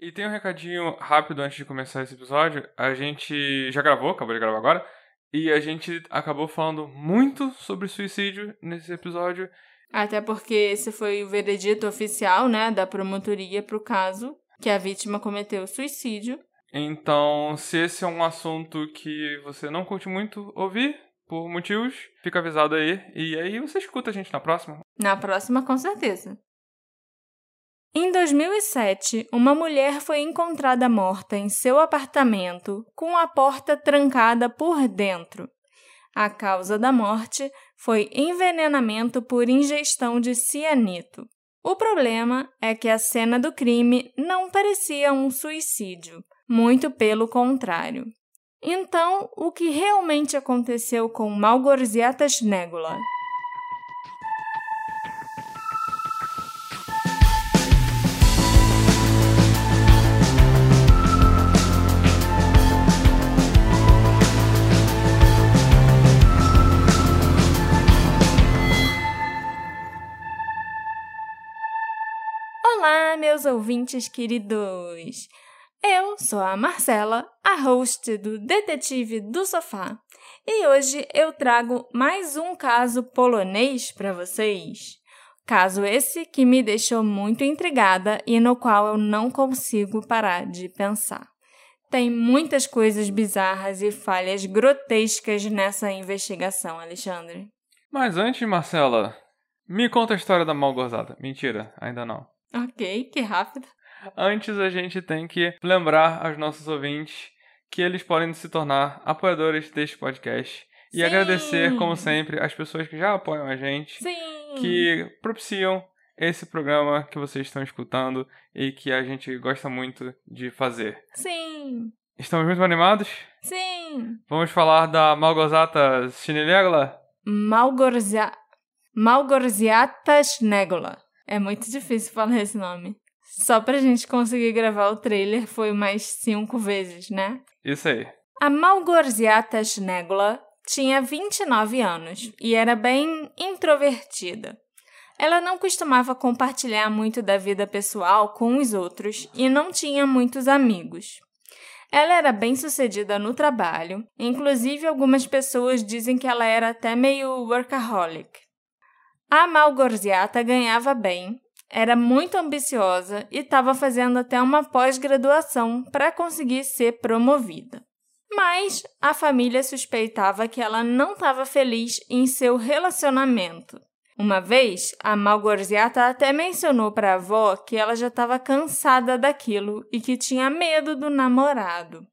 E tem um recadinho rápido antes de começar esse episódio. A gente já gravou, acabou de gravar agora, e a gente acabou falando muito sobre suicídio nesse episódio. Até porque esse foi o veredito oficial, né, da promotoria pro caso, que a vítima cometeu suicídio. Então, se esse é um assunto que você não curte muito ouvir, por motivos, fica avisado aí. E aí você escuta a gente na próxima. Na próxima, com certeza. Em 2007, uma mulher foi encontrada morta em seu apartamento com a porta trancada por dentro. A causa da morte foi envenenamento por ingestão de cianito. O problema é que a cena do crime não parecia um suicídio, muito pelo contrário. Então, o que realmente aconteceu com Malgorziata Snegula? Meus ouvintes queridos! Eu sou a Marcela, a host do Detetive do Sofá, e hoje eu trago mais um caso polonês para vocês. Caso esse que me deixou muito intrigada e no qual eu não consigo parar de pensar. Tem muitas coisas bizarras e falhas grotescas nessa investigação, Alexandre. Mas antes, Marcela, me conta a história da mal gozada. Mentira, ainda não. Ok, que rápido. Antes, a gente tem que lembrar aos nossos ouvintes que eles podem se tornar apoiadores deste podcast. E Sim. agradecer, como sempre, as pessoas que já apoiam a gente, Sim! que propiciam esse programa que vocês estão escutando e que a gente gosta muito de fazer. Sim! Estamos muito animados? Sim! Vamos falar da Malgozata Chinilégula? Malgorzia... Malgorziata Snegula. É muito difícil falar esse nome. Só pra gente conseguir gravar o trailer foi mais cinco vezes, né? Isso aí. A Malgorziata Snegula tinha 29 anos e era bem introvertida. Ela não costumava compartilhar muito da vida pessoal com os outros e não tinha muitos amigos. Ela era bem sucedida no trabalho, inclusive algumas pessoas dizem que ela era até meio workaholic. A Malgorziata ganhava bem, era muito ambiciosa e estava fazendo até uma pós-graduação para conseguir ser promovida. Mas a família suspeitava que ela não estava feliz em seu relacionamento. Uma vez, a Malgorziata até mencionou para a avó que ela já estava cansada daquilo e que tinha medo do namorado.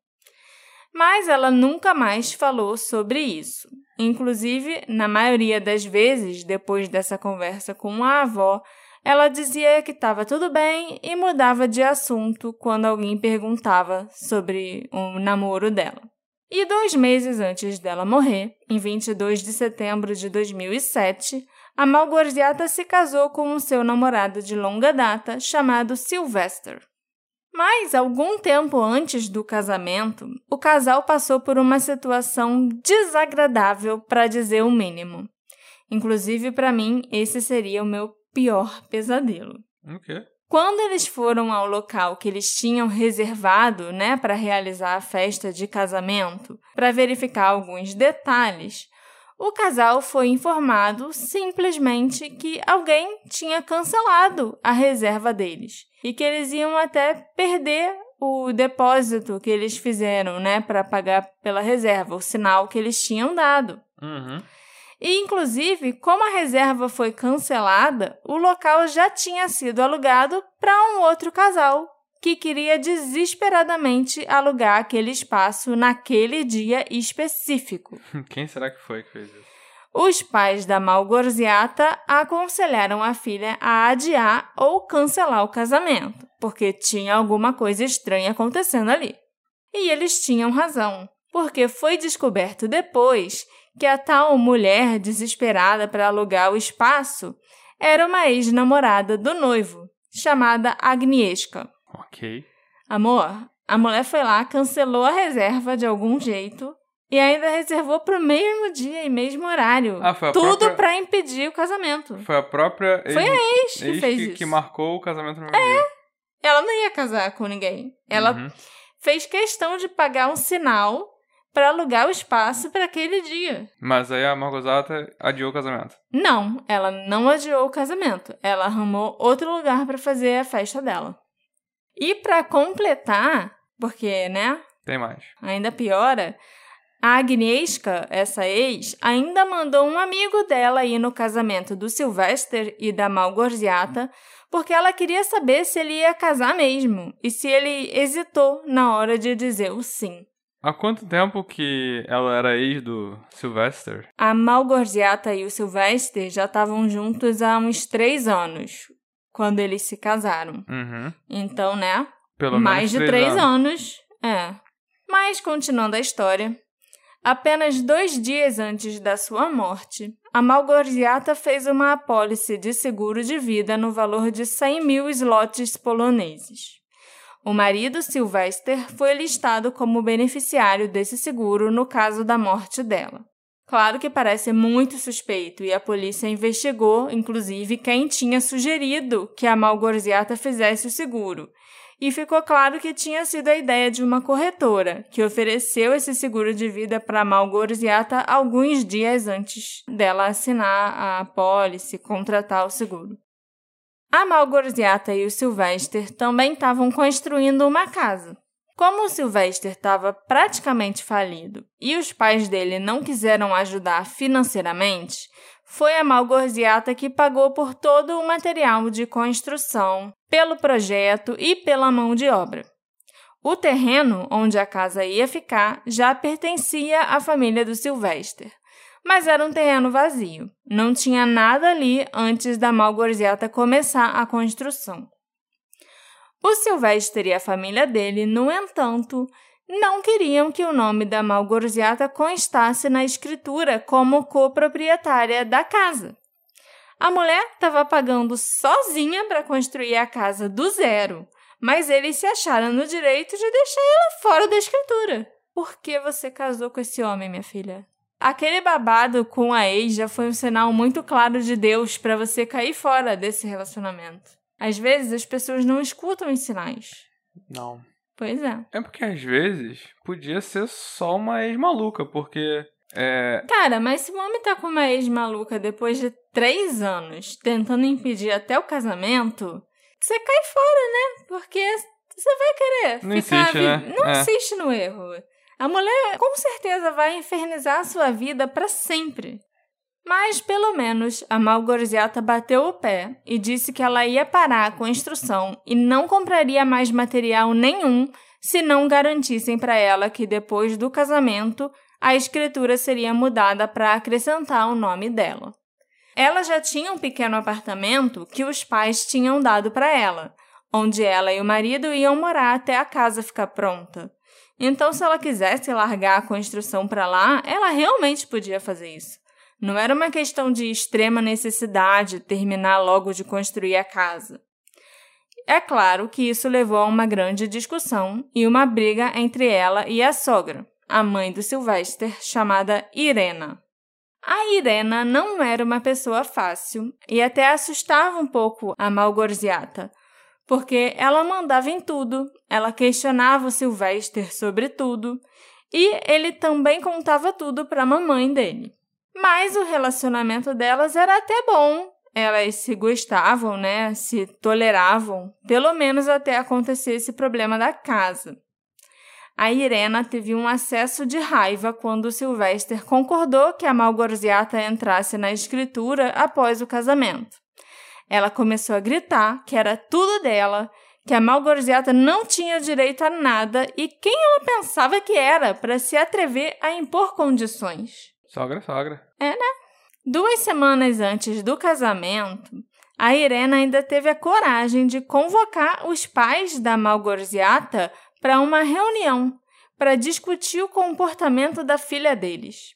Mas ela nunca mais falou sobre isso. Inclusive, na maioria das vezes, depois dessa conversa com a avó, ela dizia que estava tudo bem e mudava de assunto quando alguém perguntava sobre o namoro dela. E dois meses antes dela morrer, em 22 de setembro de 2007, a Malgorziata se casou com o seu namorado de longa data chamado Sylvester. Mas, algum tempo antes do casamento, o casal passou por uma situação desagradável, para dizer o mínimo. Inclusive, para mim, esse seria o meu pior pesadelo. O quê? Quando eles foram ao local que eles tinham reservado, né, para realizar a festa de casamento, para verificar alguns detalhes, o casal foi informado simplesmente que alguém tinha cancelado a reserva deles e que eles iam até perder o depósito que eles fizeram, né, para pagar pela reserva, o sinal que eles tinham dado. Uhum. E, inclusive, como a reserva foi cancelada, o local já tinha sido alugado para um outro casal que queria desesperadamente alugar aquele espaço naquele dia específico. Quem será que foi que fez isso? Os pais da Malgorziata aconselharam a filha a adiar ou cancelar o casamento, porque tinha alguma coisa estranha acontecendo ali. E eles tinham razão, porque foi descoberto depois que a tal mulher desesperada para alugar o espaço era uma ex-namorada do noivo, chamada Agnieszka. Ok. Amor, a mulher foi lá, cancelou a reserva de algum jeito e ainda reservou para o mesmo dia e mesmo horário. Ah, foi a Tudo própria- para impedir o casamento. Foi a própria Foi a ex que ex fez que, isso. que marcou o casamento no mesmo dia. ela não ia casar com ninguém. Ela Uhum. fez questão de pagar um sinal para alugar o espaço para aquele dia. Mas aí a Margosata adiou o casamento. Não, ela não adiou o casamento. Ela arrumou outro lugar para fazer a festa dela. E para completar, porque, né, Tem mais. ainda piora, a Agnieszka, essa ex, ainda mandou um amigo dela ir no casamento do Sylvester e da Malgorziata, porque ela queria saber se ele ia casar mesmo e se ele hesitou na hora de dizer o sim. Há quanto tempo que ela era ex do Sylvester? A Malgorziata e o Sylvester já estavam juntos há uns três anos, quando eles se casaram. Uhum. Então, né? Pelo mais de menos três anos. É. Mas, continuando a história, apenas dois dias antes da sua morte, a Malgorziata fez uma apólice de seguro de vida no valor de 100 mil slots poloneses. O marido Sylvester foi listado como beneficiário desse seguro no caso da morte dela. Claro que parece muito suspeito e a polícia investigou, inclusive, quem tinha sugerido que a Malgorziata fizesse o seguro. E ficou claro que tinha sido a ideia de uma corretora, que ofereceu esse seguro de vida para Malgorziata alguns dias antes dela assinar a apólice, contratar o seguro. A Malgorziata e o Sylvester também estavam construindo uma casa. Como o Sylvester estava praticamente falido e os pais dele não quiseram ajudar financeiramente, foi a Malgorziata que pagou por todo o material de construção, pelo projeto e pela mão de obra. O terreno onde a casa ia ficar já pertencia à família do Sylvester, mas era um terreno vazio. Não tinha nada ali antes da Malgorziata começar a construção. O Sylvester e a família dele, no entanto, não queriam que o nome da Malgorziata constasse na escritura como coproprietária da casa. A mulher estava pagando sozinha para construir a casa do zero, mas eles se acharam no direito de deixar ela fora da escritura. Por que você casou com esse homem, minha filha? Aquele babado com a ex já foi um sinal muito claro de Deus para você cair fora desse relacionamento. Às vezes as pessoas não escutam os sinais. Não. Pois é. É porque às vezes podia ser só uma ex-maluca, porque. É. Cara, mas se o homem tá com uma ex maluca depois de três anos tentando impedir até o casamento, você cai fora, né? Porque você vai querer Não ficar. insiste, né? Não É. insiste no erro. A mulher com certeza vai infernizar a sua vida para sempre. Mas, pelo menos, a Malgorziata bateu o pé e disse que ela ia parar a construção e não compraria mais material nenhum se não garantissem para ela que depois do casamento a escritura seria mudada para acrescentar o nome dela. Ela já tinha um pequeno apartamento que os pais tinham dado para ela, onde ela e o marido iam morar até a casa ficar pronta. Então, se ela quisesse largar a construção para lá, ela realmente podia fazer isso. Não era uma questão de extrema necessidade terminar logo de construir a casa. É claro que isso levou a uma grande discussão e uma briga entre ela e a sogra, a mãe do Sylvester, chamada Irena. A Irena não era uma pessoa fácil e até assustava um pouco a Malgorziata, porque ela mandava em tudo, ela questionava o Sylvester sobre tudo e ele também contava tudo para a mamãe dele. Mas o relacionamento delas era até bom. Elas se gostavam, né? Se toleravam, pelo menos até acontecer esse problema da casa. A Irena teve um acesso de raiva quando Sylvester concordou que a Malgorziata entrasse na escritura após o casamento. Ela começou a gritar que era tudo dela, que a Malgorziata não tinha direito a nada e quem ela pensava que era para se atrever a impor condições. Sogra, sogra. Duas semanas antes do casamento, a Irena ainda teve a coragem de convocar os pais da Malgorziata para uma reunião para discutir o comportamento da filha deles.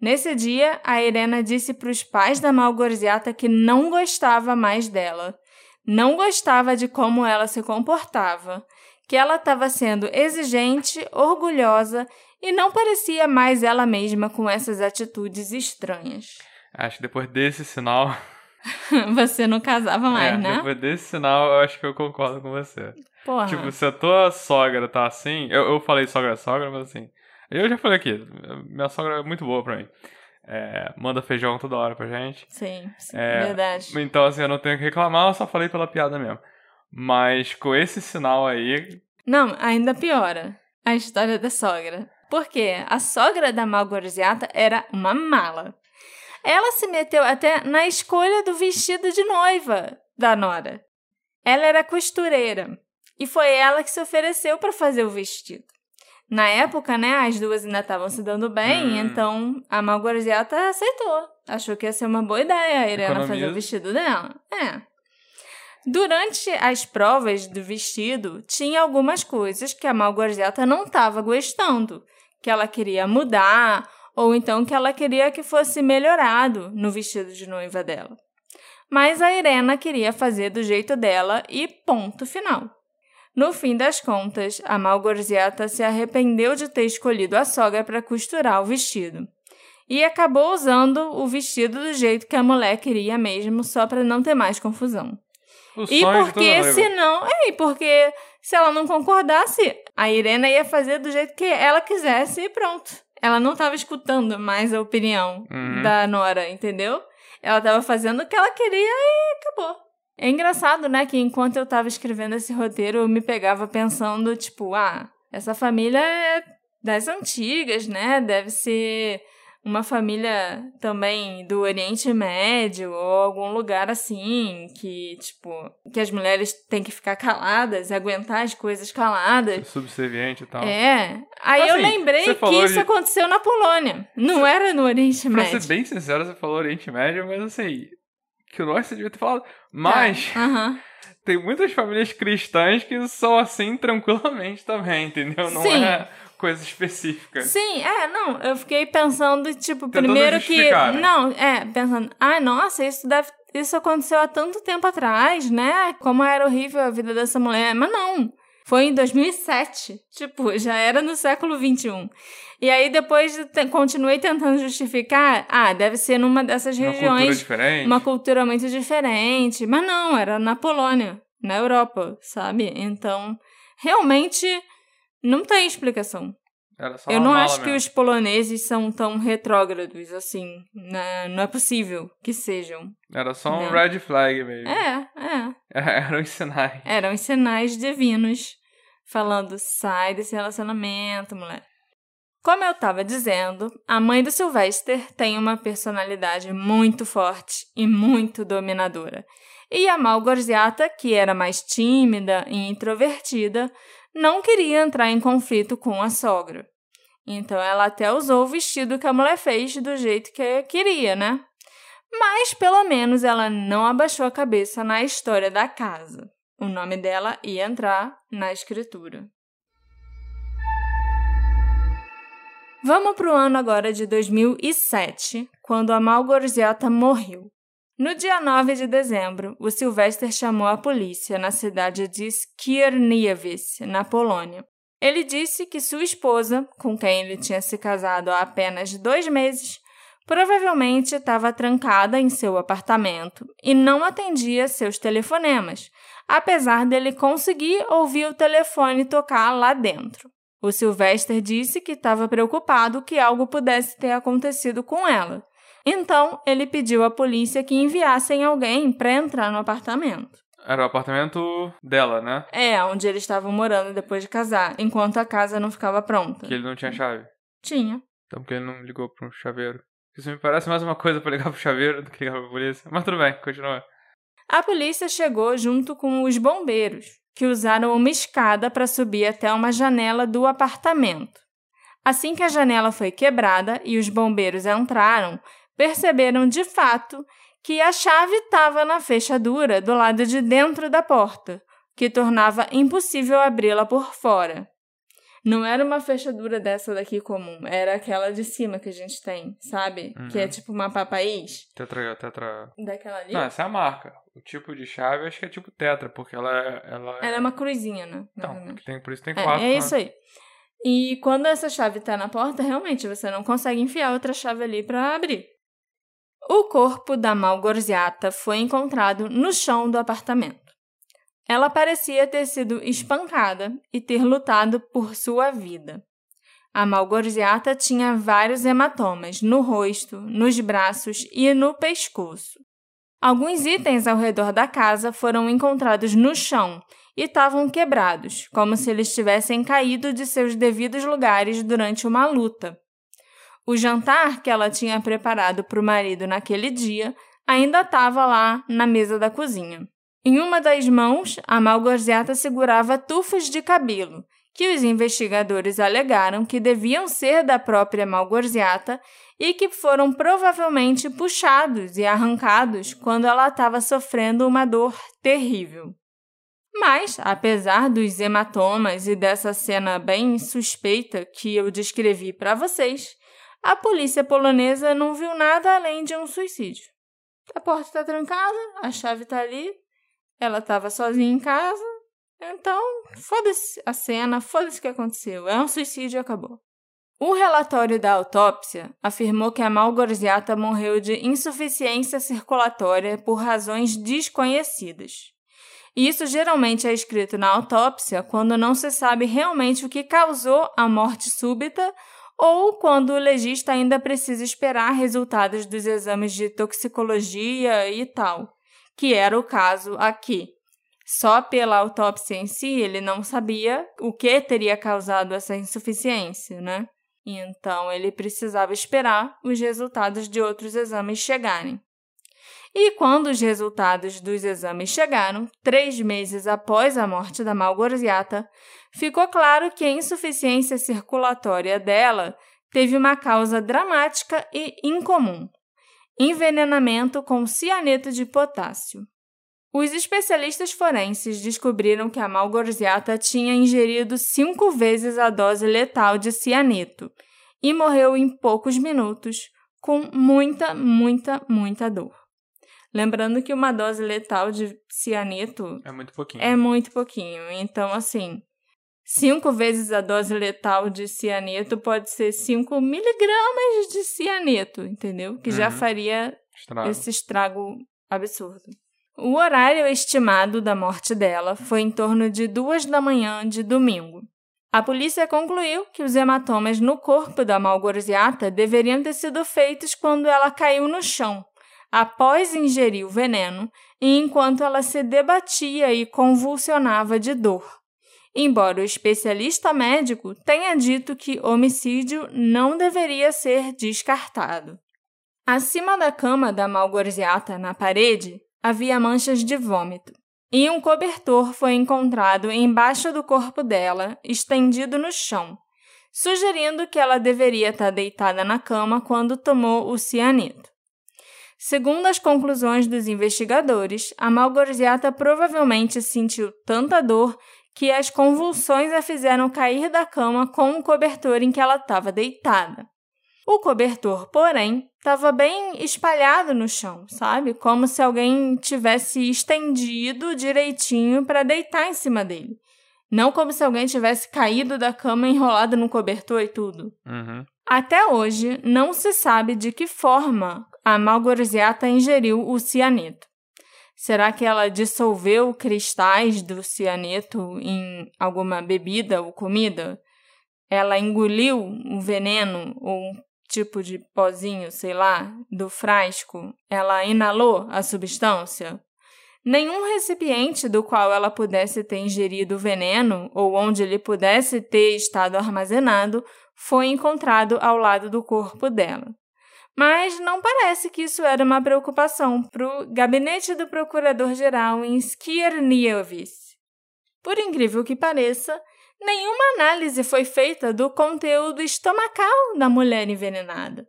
Nesse dia, a Irena disse para os pais da Malgorziata que não gostava mais dela, não gostava de como ela se comportava, que ela estava sendo exigente, orgulhosa e não parecia mais ela mesma com essas atitudes estranhas. Acho que depois desse sinal, você não casava mais, é, né? Depois desse sinal, eu acho que eu concordo com você. Porra. Tipo, se a tua sogra tá assim. Eu, eu falei sogra-sogra, mas assim. Eu já falei aqui, minha sogra é muito boa pra mim. É, manda feijão toda hora pra gente. Sim, sim É, verdade. Então, assim, eu não tenho o que reclamar, eu só falei pela piada mesmo. Mas com esse sinal aí. Não, ainda piora a história da sogra. Porque a sogra da Malgorziata era uma mala. Ela se meteu até na escolha do vestido de noiva da Nora. Ela era costureira e foi ela que se ofereceu para fazer o vestido. Na época, né, as duas ainda estavam se dando bem, Hum. então a Malgorziata aceitou. Achou que ia ser uma boa ideia a Irena fazer Economiza. o vestido dela. É. Durante as provas do vestido, tinha algumas coisas que a Malgorzata não estava gostando, que ela queria mudar, ou então que ela queria que fosse melhorado no vestido de noiva dela. Mas a Irena queria fazer do jeito dela e ponto final. No fim das contas, a Malgorzata se arrependeu de ter escolhido a sogra para costurar o vestido. E acabou usando o vestido do jeito que a mulher queria mesmo, só para não ter mais confusão. O E porque noiva. se não, é, e porque se ela não concordasse, a Irena ia fazer do jeito que ela quisesse e pronto. Ela não estava escutando mais a opinião Uhum. da Nora, entendeu? Ela estava fazendo o que ela queria e acabou. É engraçado, né, que enquanto eu estava escrevendo esse roteiro, eu me pegava pensando, tipo, ah, essa família é das antigas, né? Deve ser uma família também do Oriente Médio ou algum lugar assim, que, tipo, que as mulheres têm que ficar caladas, aguentar as coisas caladas. Subserviente e tal. É. Aí eu Assim, lembrei você que isso de- aconteceu na Polônia. Não era no Oriente Pra Médio. ser bem sincero, você falou Oriente Médio, mas assim. Que o nosso você devia ter falado. Mas Tá. Aham. tem muitas famílias cristãs que são assim tranquilamente também, entendeu? Não Sim. é coisa específica. Sim, é, não, eu fiquei pensando, tipo, Tentando primeiro que. né? Não, é, pensando, ai, nossa, isso deve. Isso aconteceu há tanto tempo atrás, né? Como era horrível a vida dessa mulher. Mas não. Foi em 2007. Tipo, já era no século XXI. E aí depois continuei tentando justificar. Ah, deve ser numa dessas Uma cultura regiões. diferente. Uma cultura muito diferente. Mas não, era na Polônia, na Europa, sabe? Então, realmente, não tem explicação. Eu não acho que mesmo. os poloneses são tão retrógrados assim. né? Não é possível que sejam. Era só um Não. red flag mesmo. É, é. Eram os sinais. Eram os sinais divinos falando: sai desse relacionamento, mulher. Como eu estava dizendo, a mãe do Sylvester tem uma personalidade muito forte e muito dominadora. E a Malgorziata, que era mais tímida e introvertida, não queria entrar em conflito com a sogra. Então ela até usou o vestido que a mulher fez do jeito que queria, né? Mas pelo menos ela não abaixou a cabeça na história da casa. O nome dela ia entrar na escritura. Vamos para o ano agora de 2007, quando a Malgorziata morreu. No dia 9 de dezembro, o Sylvester chamou a polícia na cidade de Skierniewice, na Polônia. Ele disse que sua esposa, com quem ele tinha se casado há apenas dois meses, provavelmente estava trancada em seu apartamento e não atendia seus telefonemas, apesar dele conseguir ouvir o telefone tocar lá dentro. O Sylvester disse que estava preocupado que algo pudesse ter acontecido com ela. Então, ele pediu à polícia que enviassem alguém para entrar no apartamento. Era o apartamento dela, né? É, onde eles estavam morando depois de casar, enquanto a casa não ficava pronta. Que ele não tinha chave. Tinha. Então porque ele não ligou pro chaveiro. Isso me parece mais uma coisa pra ligar pro chaveiro do que ligar pra polícia. Mas tudo bem, continua. A polícia chegou junto com os bombeiros, que usaram uma escada para subir até uma janela do apartamento. Assim que a janela foi quebrada e os bombeiros entraram, perceberam de fato que a chave estava na fechadura do lado de dentro da porta, que tornava impossível abri-la por fora. Não era uma fechadura dessa daqui comum, era aquela de cima que a gente tem, sabe? Que é Uhum. tipo uma papaís. Tetra. tetra... Daquela ali. Não, essa é a marca. O tipo de chave acho que é tipo tetra, porque ela é. Ela Ela é uma cruzinha, né? Então, tem, por isso tem É, quatro. é né? isso aí. E quando essa chave tá na porta, realmente você não consegue enfiar outra chave ali pra abrir. O corpo da Malgorziata foi encontrado no chão do apartamento. Ela parecia ter sido espancada e ter lutado por sua vida. A Malgorziata tinha vários hematomas no rosto, nos braços e no pescoço. Alguns itens ao redor da casa foram encontrados no chão e estavam quebrados, como se eles tivessem caído de seus devidos lugares durante uma luta. O jantar que ela tinha preparado para o marido naquele dia ainda estava lá na mesa da cozinha. Em uma das mãos, a Malgorzata segurava tufos de cabelo, que os investigadores alegaram que deviam ser da própria Malgorzata e que foram provavelmente puxados e arrancados quando ela estava sofrendo uma dor terrível. Mas, apesar dos hematomas e dessa cena bem suspeita que eu descrevi para vocês, a polícia polonesa não viu nada além de um suicídio. A porta está trancada, a chave está ali, ela estava sozinha em casa, então foda-se a cena, foda-se o que aconteceu. É um suicídio e acabou. O relatório da autópsia afirmou que a Malgorziata morreu de insuficiência circulatória por razões desconhecidas. Isso geralmente é escrito na autópsia quando não se sabe realmente o que causou a morte súbita ou quando o legista ainda precisa esperar resultados dos exames de toxicologia e tal que era o caso aqui. Só pela autópsia em si, ele não sabia o que teria causado essa insuficiência, né? Então, ele precisava esperar os resultados de outros exames chegarem. E quando os resultados dos exames chegaram, três meses após a morte da Malgorziata, ficou claro que a insuficiência circulatória dela teve uma causa dramática e incomum, envenenamento com cianeto de potássio. Os especialistas forenses descobriram que a Malgorziata tinha ingerido cinco vezes a dose letal de cianeto e morreu em poucos minutos, com muita, muita, muita dor. Lembrando que uma dose letal de cianeto é muito pouquinho. É muito pouquinho. Então, assim, Cinco vezes a dose letal de cianeto pode ser 5 miligramas de cianeto, entendeu? Que uhum. já faria estrago. esse estrago absurdo. O horário estimado da morte dela foi em torno de duas da manhã de domingo. A polícia concluiu que os hematomas no corpo da Malgorziata deveriam ter sido feitos quando ela caiu no chão, após ingerir o veneno e enquanto ela se debatia e convulsionava de dor embora o especialista médico tenha dito que homicídio não deveria ser descartado. Acima da cama da Malgorziata, na parede, havia manchas de vômito, e um cobertor foi encontrado embaixo do corpo dela, estendido no chão, sugerindo que ela deveria estar deitada na cama quando tomou o cianeto. Segundo as conclusões dos investigadores, a Malgorziata provavelmente sentiu tanta dor que as convulsões a fizeram cair da cama com o cobertor em que ela estava deitada. O cobertor, porém, estava bem espalhado no chão, sabe? Como se alguém tivesse estendido direitinho para deitar em cima dele. Não como se alguém tivesse caído da cama enrolado no cobertor e tudo. Uhum. Até hoje, não se sabe de que forma a Malgorziata ingeriu o cianeto. Será que ela dissolveu cristais do cianeto em alguma bebida ou comida? Ela engoliu um veneno ou um tipo de pozinho, sei lá, do frasco? Ela inalou a substância? Nenhum recipiente do qual ela pudesse ter ingerido o veneno ou onde ele pudesse ter estado armazenado foi encontrado ao lado do corpo dela. Mas não parece que isso era uma preocupação para o gabinete do procurador-geral em Skierniewice. Por incrível que pareça, nenhuma análise foi feita do conteúdo estomacal da mulher envenenada.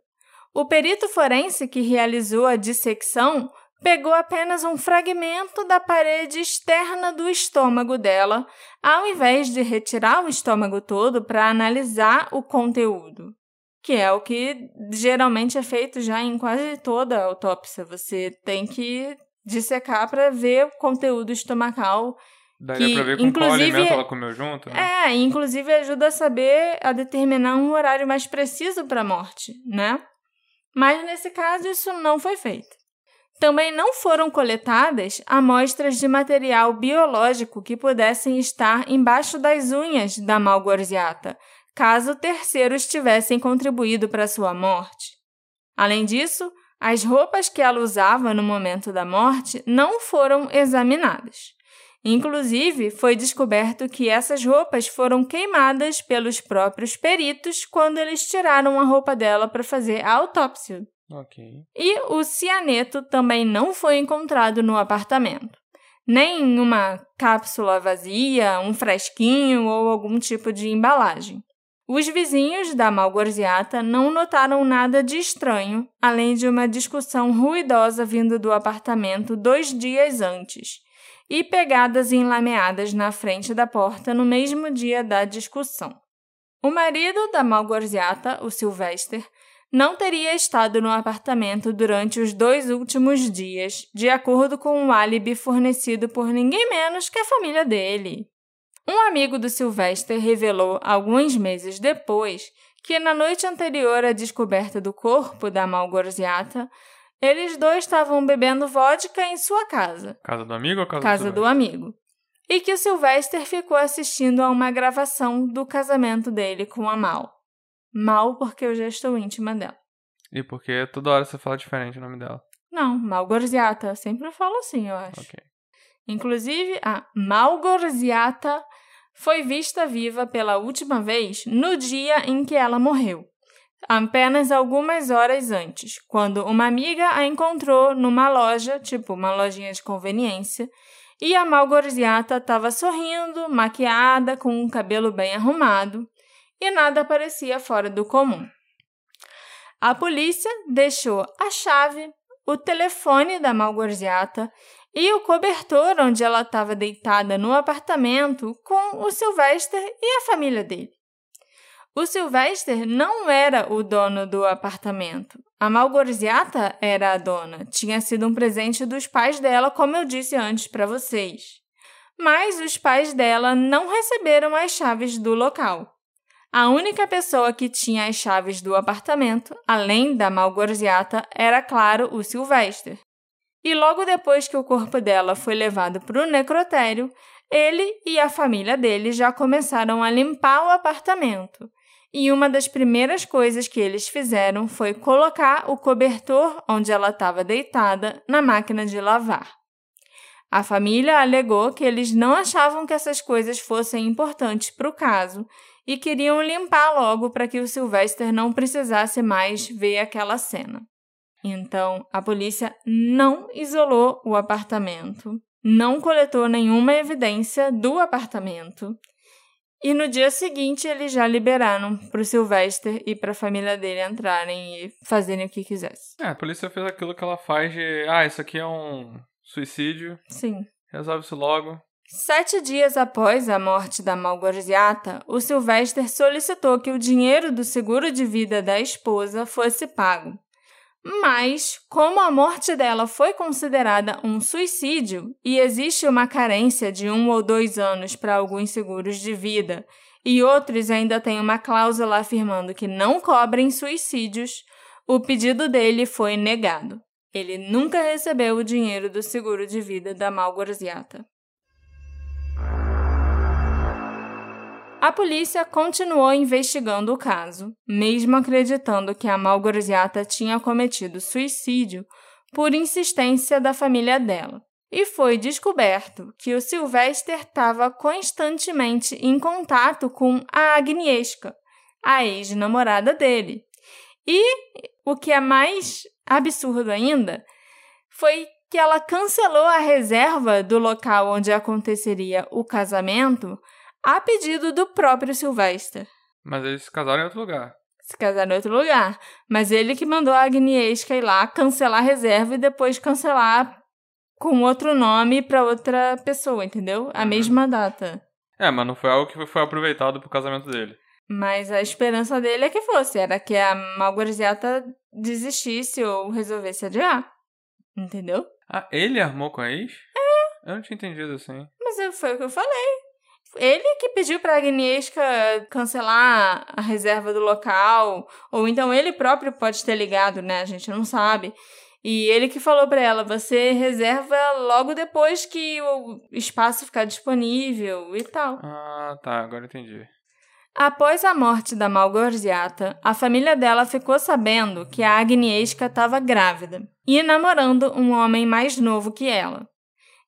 O perito forense que realizou a dissecção pegou apenas um fragmento da parede externa do estômago dela, ao invés de retirar o estômago todo para analisar o conteúdo que é o que geralmente é feito já em quase toda a autópsia. Você tem que dissecar para ver o conteúdo estomacal. Daria que, pra ver com qual alimento ela comeu junto, né? É, inclusive ajuda a saber, a determinar um horário mais preciso para a morte, né? Mas nesse caso isso não foi feito. Também não foram coletadas amostras de material biológico que pudessem estar embaixo das unhas da Malgorziata, caso terceiros tivessem contribuído para sua morte. Além disso, as roupas que ela usava no momento da morte não foram examinadas. Inclusive, foi descoberto que essas roupas foram queimadas pelos próprios peritos quando eles tiraram a roupa dela para fazer a autópsia. Ok. E o cianeto também não foi encontrado no apartamento. Nem em uma cápsula vazia, um fresquinho ou algum tipo de embalagem. Os vizinhos da Malgorziata não notaram nada de estranho, além de uma discussão ruidosa vindo do apartamento dois dias antes, e pegadas enlameadas na frente da porta no mesmo dia da discussão. O marido da Malgorziata, o Sylvester, não teria estado no apartamento durante os dois últimos dias, de acordo com o álibi fornecido por ninguém menos que a família dele. Um amigo do Sylvester revelou alguns meses depois que na noite anterior à descoberta do corpo da Malgorziata, eles dois estavam bebendo vodka em sua casa. Casa do amigo ou casa, casa do, do amigo? E que o Sylvester ficou assistindo a uma gravação do casamento dele com a Mal. Mal porque eu já estou íntima dela. E porque toda hora você fala diferente o nome dela. Não, Malgorziata. Sempre eu falo assim, eu acho. Ok. Inclusive, a Malgorziata foi vista viva pela última vez no dia em que ela morreu, apenas algumas horas antes, quando uma amiga a encontrou numa loja, tipo uma lojinha de conveniência, e a Malgorziata estava sorrindo, maquiada, com um cabelo bem arrumado, e nada parecia fora do comum. A polícia deixou a chave, o telefone da Malgorziata e o cobertor onde ela estava deitada no apartamento com o Sylvester e a família dele. O Sylvester não era o dono do apartamento. A Malgorziata era a dona. Tinha sido um presente dos pais dela, como eu disse antes para vocês. Mas os pais dela não receberam as chaves do local. A única pessoa que tinha as chaves do apartamento, além da Malgorziata, era, claro, o Sylvester. E logo depois que o corpo dela foi levado para o necrotério, ele e a família dele já começaram a limpar o apartamento. E uma das primeiras coisas que eles fizeram foi colocar o cobertor onde ela estava deitada na máquina de lavar. A família alegou que eles não achavam que essas coisas fossem importantes para o caso e queriam limpar logo para que o Sylvester não precisasse mais ver aquela cena. Então, a polícia não isolou o apartamento, não coletou nenhuma evidência do apartamento. E no dia seguinte, eles já liberaram para o Sylvester e para a família dele entrarem e fazerem o que quisessem. É, a polícia fez aquilo que ela faz de: ah, isso aqui é um suicídio. Sim. Resolve isso logo. Sete dias após a morte da Malgorziata, o Sylvester solicitou que o dinheiro do seguro de vida da esposa fosse pago. Mas, como a morte dela foi considerada um suicídio e existe uma carência de um ou dois anos para alguns seguros de vida, e outros ainda têm uma cláusula afirmando que não cobrem suicídios, o pedido dele foi negado. Ele nunca recebeu o dinheiro do seguro de vida da Malgorziata. A polícia continuou investigando o caso, mesmo acreditando que a Malgorziata tinha cometido suicídio por insistência da família dela. E foi descoberto que o Sylvester estava constantemente em contato com a Agnieszka, a ex-namorada dele. E o que é mais absurdo ainda foi que ela cancelou a reserva do local onde aconteceria o casamento a pedido do próprio Sylvester. Mas eles se casaram em outro lugar. Se casaram em outro lugar. Mas ele que mandou a Agnieszka ir lá cancelar a reserva e depois cancelar com outro nome para outra pessoa, entendeu? A uhum. mesma data. É, mas não foi algo que foi aproveitado pro casamento dele. Mas a esperança dele é que fosse, era que a Malgorziata desistisse ou resolvesse adiar. Entendeu? Ah, ele armou com a ex? É. Eu não tinha entendido assim. Mas foi o que eu falei. Ele que pediu pra Agnieszka cancelar a reserva do local, ou então ele próprio pode ter ligado, né? A gente não sabe. E ele que falou para ela: você reserva logo depois que o espaço ficar disponível e tal. Ah, tá, agora entendi. Após a morte da Malgorziata, a família dela ficou sabendo que a Agnieszka estava grávida e namorando um homem mais novo que ela.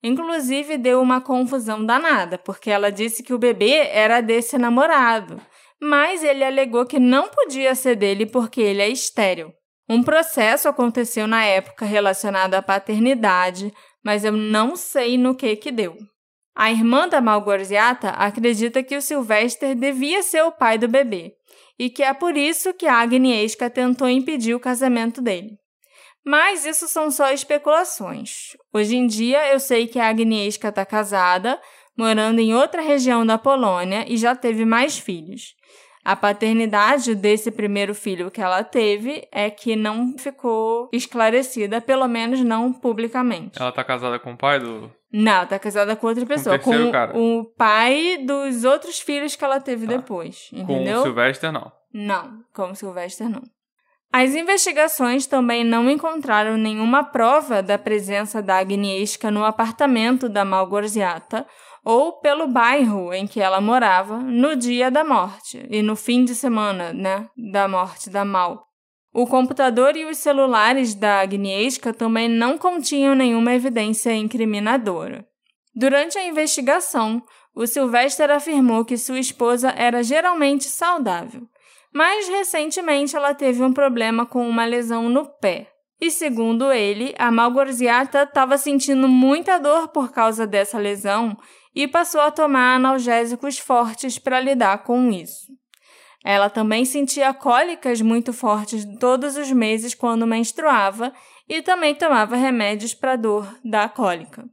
Inclusive deu uma confusão danada, porque ela disse que o bebê era desse namorado, mas ele alegou que não podia ser dele porque ele é estéril. Um processo aconteceu na época relacionado à paternidade, mas eu não sei no que que deu. A irmã da Malgorziata acredita que o Sylvester devia ser o pai do bebê, e que é por isso que a Agnieszka tentou impedir o casamento dele. Mas isso são só especulações. Hoje em dia eu sei que a Agnieszka está casada, morando em outra região da Polônia e já teve mais filhos. A paternidade desse primeiro filho que ela teve é que não ficou esclarecida, pelo menos não publicamente. Ela tá casada com o pai do. Não, tá casada com outra pessoa. Com, com cara. o pai dos outros filhos que ela teve Tá. depois. Com Entendeu? o Sylvester, não. Não, como Sylvester não. As investigações também não encontraram nenhuma prova da presença da Agnieszka no apartamento da Malgorziata ou pelo bairro em que ela morava no dia da morte e no fim de semana, né, da morte da Mal. O computador e os celulares da Agnieszka também não continham nenhuma evidência incriminadora. Durante a investigação, o Sylvester afirmou que sua esposa era geralmente saudável, mas recentemente ela teve um problema com uma lesão no pé. E segundo ele, a Malgorziata estava sentindo muita dor por causa dessa lesão e passou a tomar analgésicos fortes para lidar com isso. Ela também sentia cólicas muito fortes todos os meses quando menstruava e também tomava remédios para dor da cólica.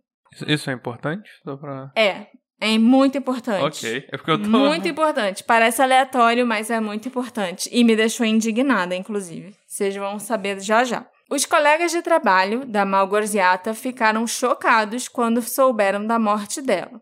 Isso, é importante? Pra... É, é muito importante. Ok. É porque eu tô. Muito importante. Parece aleatório, mas é muito importante. E me deixou indignada, inclusive. Vocês vão saber já já. Os colegas de trabalho da Malgorziata ficaram chocados quando souberam da morte dela.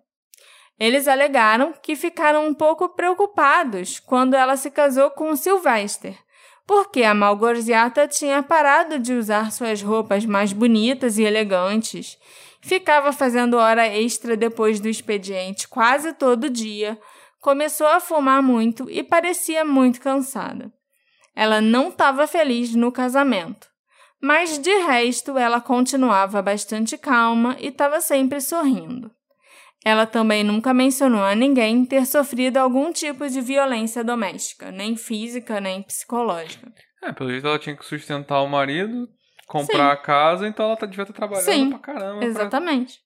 Eles alegaram que ficaram um pouco preocupados quando ela se casou com Sylvester, porque a Malgorziata tinha parado de usar suas roupas mais bonitas e elegantes, ficava fazendo hora extra depois do expediente quase todo dia, começou a fumar muito e parecia muito cansada. Ela não estava feliz no casamento, mas de resto ela continuava bastante calma e estava sempre sorrindo. Ela também nunca mencionou a ninguém ter sofrido algum tipo de violência doméstica, nem física nem psicológica. É, pelo jeito ela tinha que sustentar o marido, comprar a casa, então ela tá, devia estar trabalhando Sim, pra caramba. pra- Exatamente.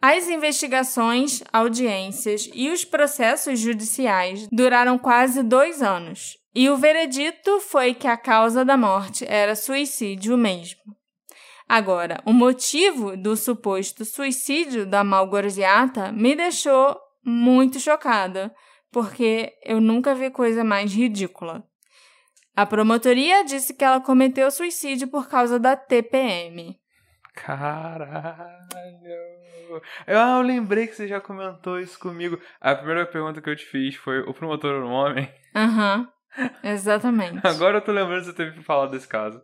As investigações, audiências e os processos judiciais duraram quase dois anos, e o veredito foi que a causa da morte era suicídio mesmo. Agora, o motivo do suposto suicídio da Malgorziata me deixou muito chocada, porque eu nunca vi coisa mais ridícula. A promotoria disse que ela cometeu suicídio por causa da TPM. Caralho. Ah, eu lembrei que você já comentou isso comigo. A primeira pergunta que eu te fiz foi: o promotor era um homem? Aham, exatamente. Agora eu tô lembrando que você teve falado desse caso.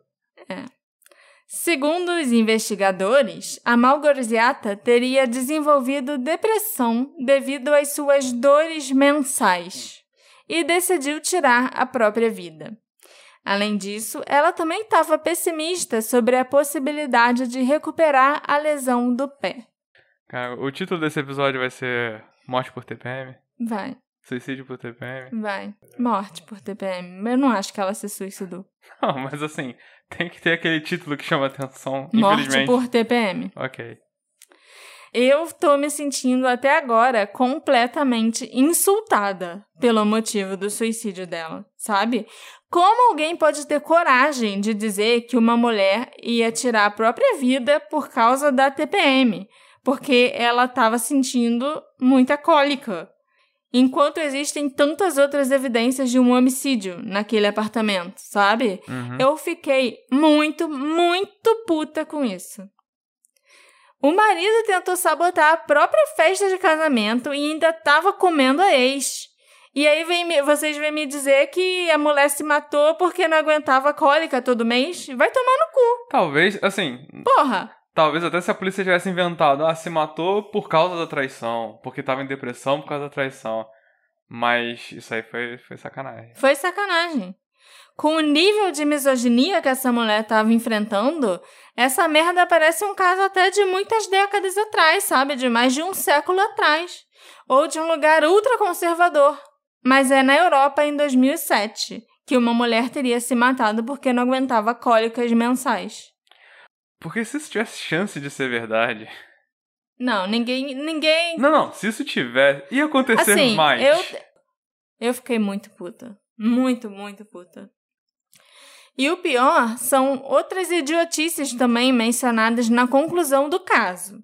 Segundo os investigadores, a Malgorziata teria desenvolvido depressão devido às suas dores mensais e decidiu tirar a própria vida. Além disso, ela também estava pessimista sobre a possibilidade de recuperar a lesão do pé. Cara, o título desse episódio vai ser Morte por TPM? Vai, Suicídio por TPM? vai. Morte por TPM. Eu não acho que ela se suicidou. Não, mas assim, tem que ter aquele título que chama atenção, Morte por TPM. Ok. Eu tô me sentindo até agora completamente insultada pelo motivo do suicídio dela, sabe? Como alguém pode ter coragem de dizer que uma mulher ia tirar a própria vida por causa da TPM? Porque ela estava sentindo muita cólica. Enquanto existem tantas outras evidências de um homicídio naquele apartamento, sabe? Uhum. Eu fiquei muito, muito puta com isso. O marido tentou sabotar a própria festa de casamento e ainda estava comendo a ex. E aí vem, vocês vêm me dizer que a mulher se matou porque não aguentava cólica todo mês? Vai tomar no cu. Talvez, assim. Porra! Talvez até se a polícia tivesse inventado, ah, se matou por causa da traição, porque tava em depressão por causa da traição. Mas isso aí foi, foi sacanagem. Foi sacanagem. Com o nível de misoginia que essa mulher estava enfrentando, essa merda parece um caso até de muitas décadas atrás, sabe? De mais de um século atrás. Ou de um lugar ultraconservador. Mas é na Europa, em 2007, que uma mulher teria se matado porque não aguentava cólicas mensais. Porque se isso tivesse chance de ser verdade. Não, ninguém. ninguém... Não, não. Se isso tiver, ia acontecer assim, mais. Eu, eu fiquei muito puta. Muito, muito puta. E o pior são outras idiotices também mencionadas na conclusão do caso.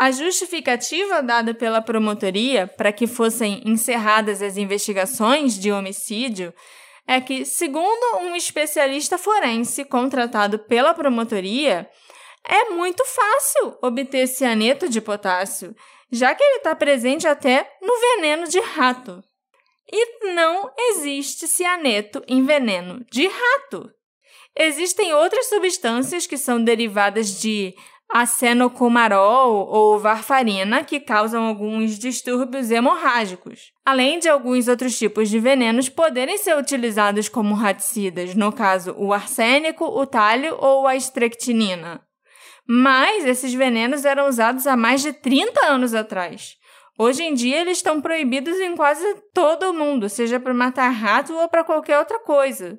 A justificativa dada pela promotoria para que fossem encerradas as investigações de homicídio é que, segundo um especialista forense contratado pela promotoria, é muito fácil obter cianeto de potássio, já que ele está presente até no veneno de rato. E não existe cianeto em veneno de rato. Existem outras substâncias que são derivadas de acenocomarol ou varfarina que causam alguns distúrbios hemorrágicos, além de alguns outros tipos de venenos poderem ser utilizados como raticidas, no caso o arsênico, o talho ou a estrectinina. Mas esses venenos eram usados há mais de 30 anos atrás. Hoje em dia eles estão proibidos em quase todo o mundo, seja para matar rato ou para qualquer outra coisa.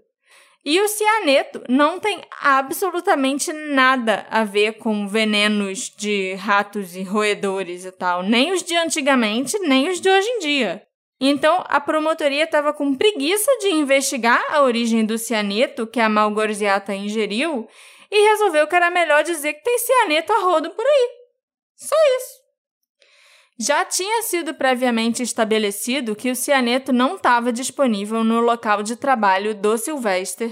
E o cianeto não tem absolutamente nada a ver com venenos de ratos e roedores e tal, nem os de antigamente, nem os de hoje em dia. Então, a promotoria estava com preguiça de investigar a origem do cianeto que a Malgorziata ingeriu e resolveu que era melhor dizer que tem cianeto a rodo por aí. Só isso. Já tinha sido previamente estabelecido que o cianeto não estava disponível no local de trabalho do Sylvester,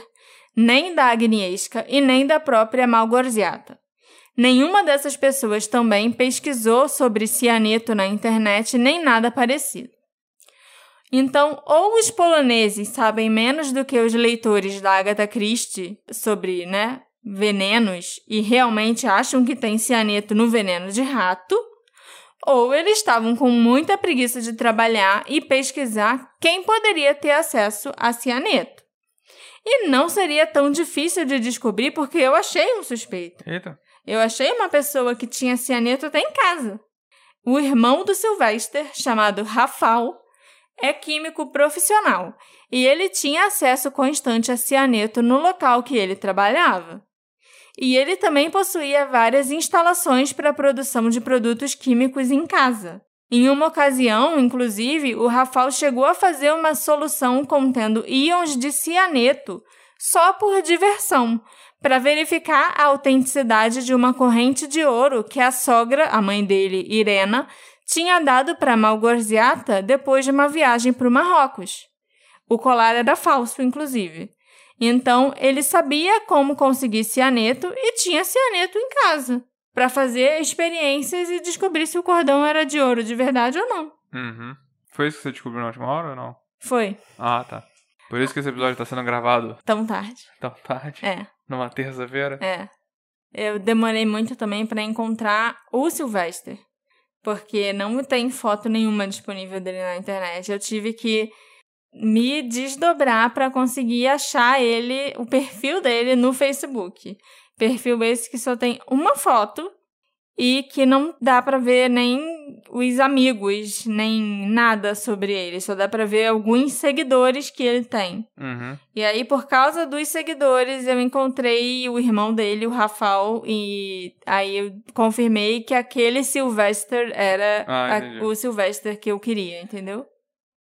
nem da Agnieszka e nem da própria Malgorziata. Nenhuma dessas pessoas também pesquisou sobre cianeto na internet nem nada parecido. Então, ou os poloneses sabem menos do que os leitores da Agatha Christie sobre, né, venenos e realmente acham que tem cianeto no veneno de rato, ou eles estavam com muita preguiça de trabalhar e pesquisar quem poderia ter acesso a cianeto. E não seria tão difícil de descobrir porque eu achei um suspeito. Eita. Eu achei uma pessoa que tinha cianeto até em casa. O irmão do Sylvester, chamado Rafal, é químico profissional e ele tinha acesso constante a cianeto no local que ele trabalhava e ele também possuía várias instalações para a produção de produtos químicos em casa. Em uma ocasião, inclusive, o Rafal chegou a fazer uma solução contendo íons de cianeto só por diversão, para verificar a autenticidade de uma corrente de ouro que a sogra, a mãe dele, Irena, tinha dado para Malgorziata depois de uma viagem para o Marrocos. O colar era falso, inclusive. Então, ele sabia como conseguir cianeto e tinha cianeto em casa para fazer experiências e descobrir se o cordão era de ouro de verdade ou não. Uhum. Foi isso que você descobriu na última hora ou não? Foi. Ah, tá. Por isso que esse episódio tá sendo gravado tão tarde. Tão tarde? É. Numa terça-feira? É. Eu demorei muito também para encontrar o Sylvester. Porque não tem foto nenhuma disponível dele na internet. Eu tive que me desdobrar para conseguir achar ele, o perfil dele no Facebook. Perfil esse que só tem uma foto e que não dá para ver nem os amigos, nem nada sobre ele. Só dá para ver alguns seguidores que ele tem. Uhum. E aí, por causa dos seguidores, eu encontrei o irmão dele, o Rafael, e aí eu confirmei que aquele Sylvester era ah, a, o Sylvester que eu queria, entendeu?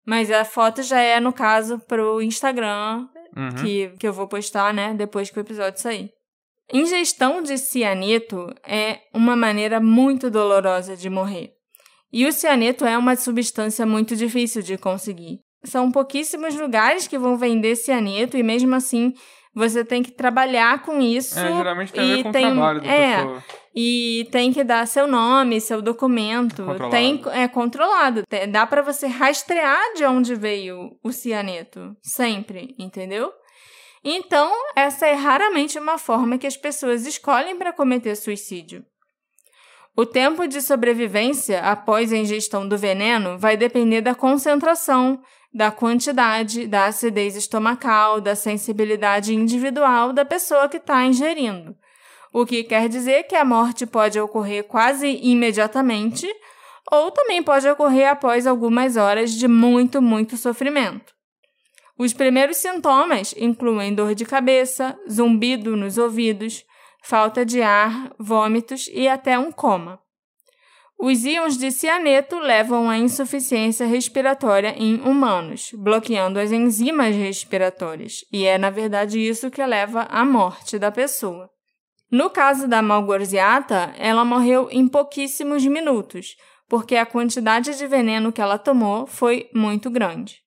Mas a foto já é, no caso, pro Instagram, uhum. que, que eu vou postar, né, depois que o episódio sair. Ingestão de cianeto é uma maneira muito dolorosa de morrer. E o cianeto é uma substância muito difícil de conseguir. São pouquíssimos lugares que vão vender cianeto e mesmo assim você tem que trabalhar com isso. É, geralmente tem a ver com tem, o trabalho da é, pessoa. E tem que dar seu nome, seu documento. Controlado. Tem é controlado. Dá pra você rastrear de onde veio o cianeto, sempre, entendeu? Então, essa é raramente uma forma que as pessoas escolhem para cometer suicídio. O tempo de sobrevivência após a ingestão do veneno vai depender da concentração, da quantidade, da acidez estomacal, da sensibilidade individual da pessoa que está ingerindo. O que quer dizer que a morte pode ocorrer quase imediatamente ou também pode ocorrer após algumas horas de muito, muito sofrimento. Os primeiros sintomas incluem dor de cabeça, zumbido nos ouvidos, falta de ar, vômitos e até um coma. Os íons de cianeto levam à insuficiência respiratória em humanos, bloqueando as enzimas respiratórias, e é na verdade isso que leva à morte da pessoa. No caso da Malgorziata, ela morreu em pouquíssimos minutos, porque a quantidade de veneno que ela tomou foi muito grande.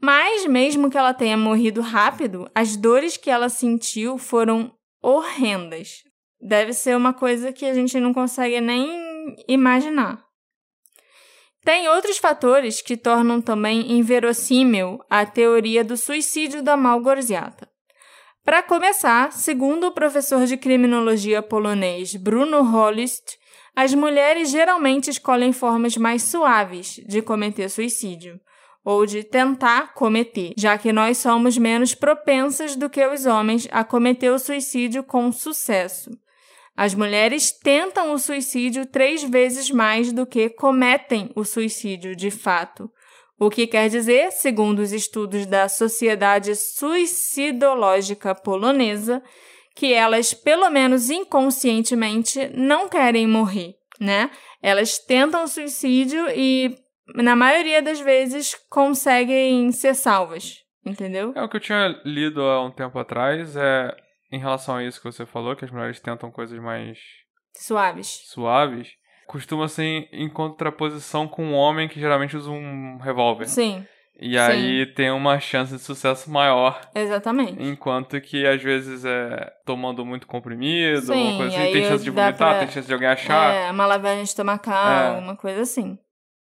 Mas, mesmo que ela tenha morrido rápido, as dores que ela sentiu foram horrendas. Deve ser uma coisa que a gente não consegue nem imaginar. Tem outros fatores que tornam também inverossímil a teoria do suicídio da Malgorziata. Para começar, segundo o professor de criminologia polonês Bruno Holist, as mulheres geralmente escolhem formas mais suaves de cometer suicídio, ou de tentar cometer, já que nós somos menos propensas do que os homens a cometer o suicídio com sucesso. As mulheres tentam o suicídio três vezes mais do que cometem o suicídio de fato. O que quer dizer, segundo os estudos da Sociedade Suicidológica Polonesa, que elas, pelo menos inconscientemente, não querem morrer, né? Elas tentam suicídio e, na maioria das vezes, conseguem ser salvas, entendeu? É o que eu tinha lido há um tempo atrás, é em relação a isso que você falou, que as mulheres tentam coisas mais Suaves. suaves, costuma ser em- contraposição com um homem que geralmente usa um revólver. Sim, E aí tem uma chance de sucesso maior. exatamente. Enquanto que às vezes é tomando muito comprimido, Sim, alguma coisa assim, tem chance de vomitar, pra- tem chance de alguém achar. É, uma lavagem estomacal, É. uma coisa assim.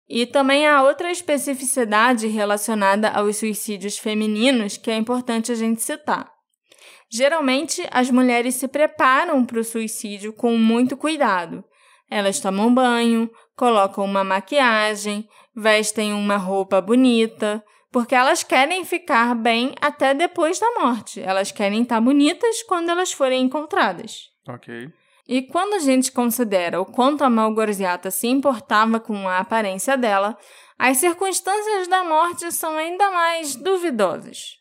E também há outra especificidade relacionada aos suicídios femininos que é importante a gente citar. Geralmente, as mulheres se preparam para o suicídio com muito cuidado. Elas tomam banho, colocam uma maquiagem, vestem uma roupa bonita, porque elas querem ficar bem até depois da morte. Elas querem estar bonitas quando elas forem encontradas. Ok. E quando a gente considera o quanto a Malgorziata se importava com a aparência dela, as circunstâncias da morte são ainda mais duvidosas.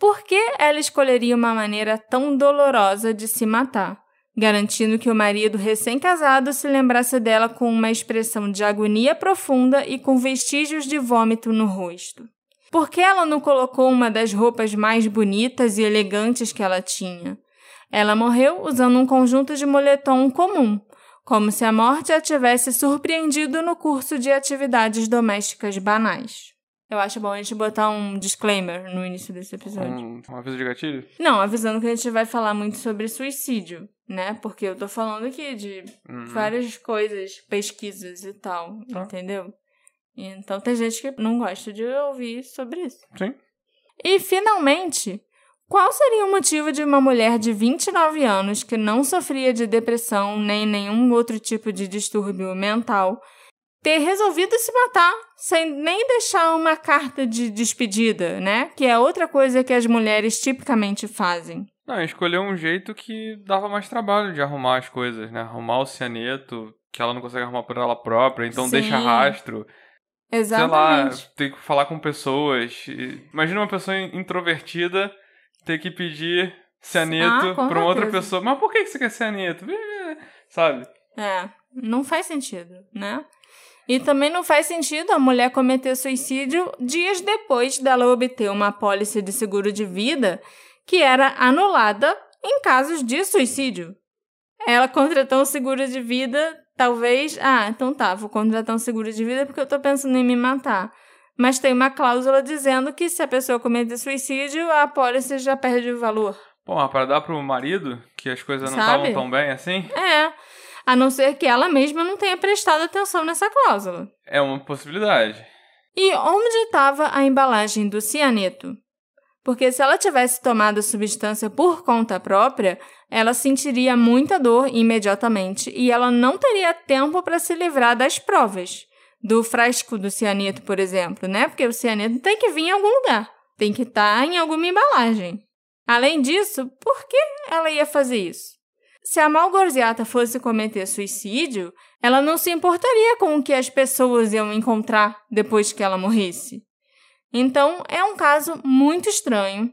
Por que ela escolheria uma maneira tão dolorosa de se matar, garantindo que o marido recém-casado se lembrasse dela com uma expressão de agonia profunda e com vestígios de vômito no rosto? Por que ela não colocou uma das roupas mais bonitas e elegantes que ela tinha? Ela morreu usando um conjunto de moletom comum, como se a morte a tivesse surpreendido no curso de atividades domésticas banais. Eu acho bom a gente botar um disclaimer no início desse episódio. Um, um aviso de gatilho? Não, avisando que a gente vai falar muito sobre suicídio, né? Porque eu tô falando aqui de Uhum. várias coisas, pesquisas e tal, Tá. entendeu? Então tem gente que não gosta de ouvir sobre isso. Sim. E, finalmente, qual seria o motivo de uma mulher de 29 anos que não sofria de depressão nem nenhum outro tipo de distúrbio mental ter resolvido se matar sem nem deixar uma carta de despedida, né? Que é outra coisa que as mulheres tipicamente fazem. Não, escolheu um jeito que dava mais trabalho de arrumar as coisas, né? Arrumar o cianeto, que ela não consegue arrumar por ela própria, então Sim. deixa rastro. Exatamente. Sei lá, tem que falar com pessoas. Imagina uma pessoa introvertida ter que pedir cianeto Ah, pra uma outra pessoa. Mas por que que você quer cianeto? Sabe? É, não faz sentido, né? E também não faz sentido a mulher cometer suicídio dias depois dela obter uma apólice de seguro de vida que era anulada em casos de suicídio. Ela contratou um seguro de vida, talvez. Ah, então tá, vou contratar um seguro de vida porque eu tô pensando em me matar. Mas tem uma cláusula dizendo que se a pessoa cometer suicídio, a apólice já perde o valor. Pô, mas pra dar pro marido, que as coisas não estavam tão bem assim. É. A não ser que ela mesma não tenha prestado atenção nessa cláusula. É uma possibilidade. E onde estava a embalagem do cianeto? Porque se ela tivesse tomado a substância por conta própria, ela sentiria muita dor imediatamente e ela não teria tempo para se livrar das provas. Do frasco do cianeto, por exemplo, né? Porque o cianeto tem que vir em algum lugar, tem que estar tá em alguma embalagem. Além disso, por que ela ia fazer isso? Se a Malgorziata fosse cometer suicídio, ela não se importaria com o que as pessoas iam encontrar depois que ela morresse. Então, é um caso muito estranho,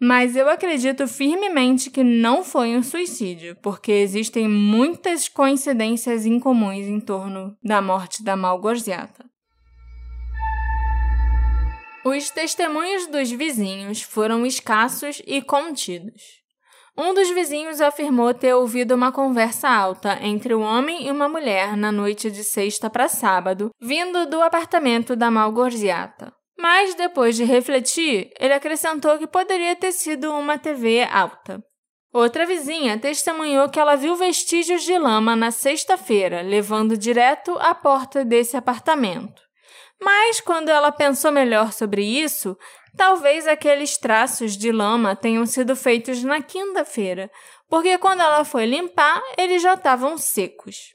mas eu acredito firmemente que não foi um suicídio, porque existem muitas coincidências incomuns em torno da morte da Malgorziata. Os testemunhos dos vizinhos foram escassos e contidos. Um dos vizinhos afirmou ter ouvido uma conversa alta entre um homem e uma mulher na noite de sexta para sábado, vindo do apartamento da Malgorziata. Mas depois de refletir, ele acrescentou que poderia ter sido uma TV alta. Outra vizinha testemunhou que ela viu vestígios de lama na sexta-feira, levando direto à porta desse apartamento. Mas quando ela pensou melhor sobre isso, Talvez aqueles traços de lama tenham sido feitos na quinta-feira, porque quando ela foi limpar, eles já estavam secos.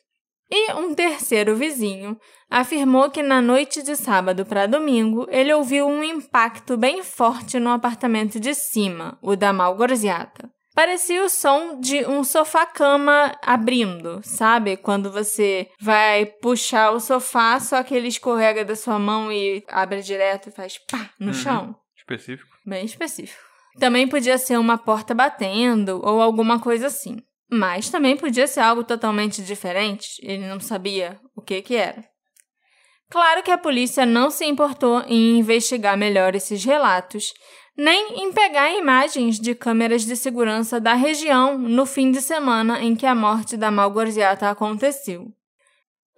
E um terceiro vizinho afirmou que na noite de sábado para domingo ele ouviu um impacto bem forte no apartamento de cima, o da Malgorziata. Parecia o som de um sofá-cama abrindo, sabe? Quando você vai puxar o sofá, só que ele escorrega da sua mão e abre direto e faz pá no uhum. chão. Específico. Bem específico. Também podia ser uma porta batendo ou alguma coisa assim. Mas também podia ser algo totalmente diferente, ele não sabia o que que era. Claro que a polícia não se importou em investigar melhor esses relatos, nem em pegar imagens de câmeras de segurança da região no fim de semana em que a morte da Malgorziata aconteceu.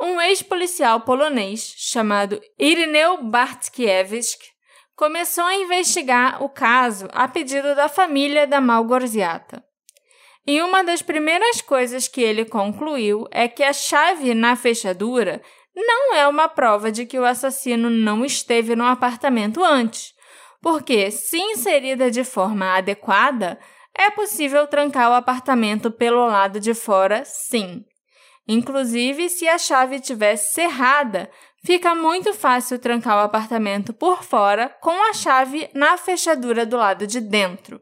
Um ex-policial polonês chamado Irineu Bartkiewicz começou a investigar o caso a pedido da família da Malgorziata. E uma das primeiras coisas que ele concluiu é que a chave na fechadura não é uma prova de que o assassino não esteve no apartamento antes, porque, se inserida de forma adequada, é possível trancar o apartamento pelo lado de fora, sim. Inclusive, se a chave tivesse cerrada, Fica muito fácil trancar o apartamento por fora com a chave na fechadura do lado de dentro.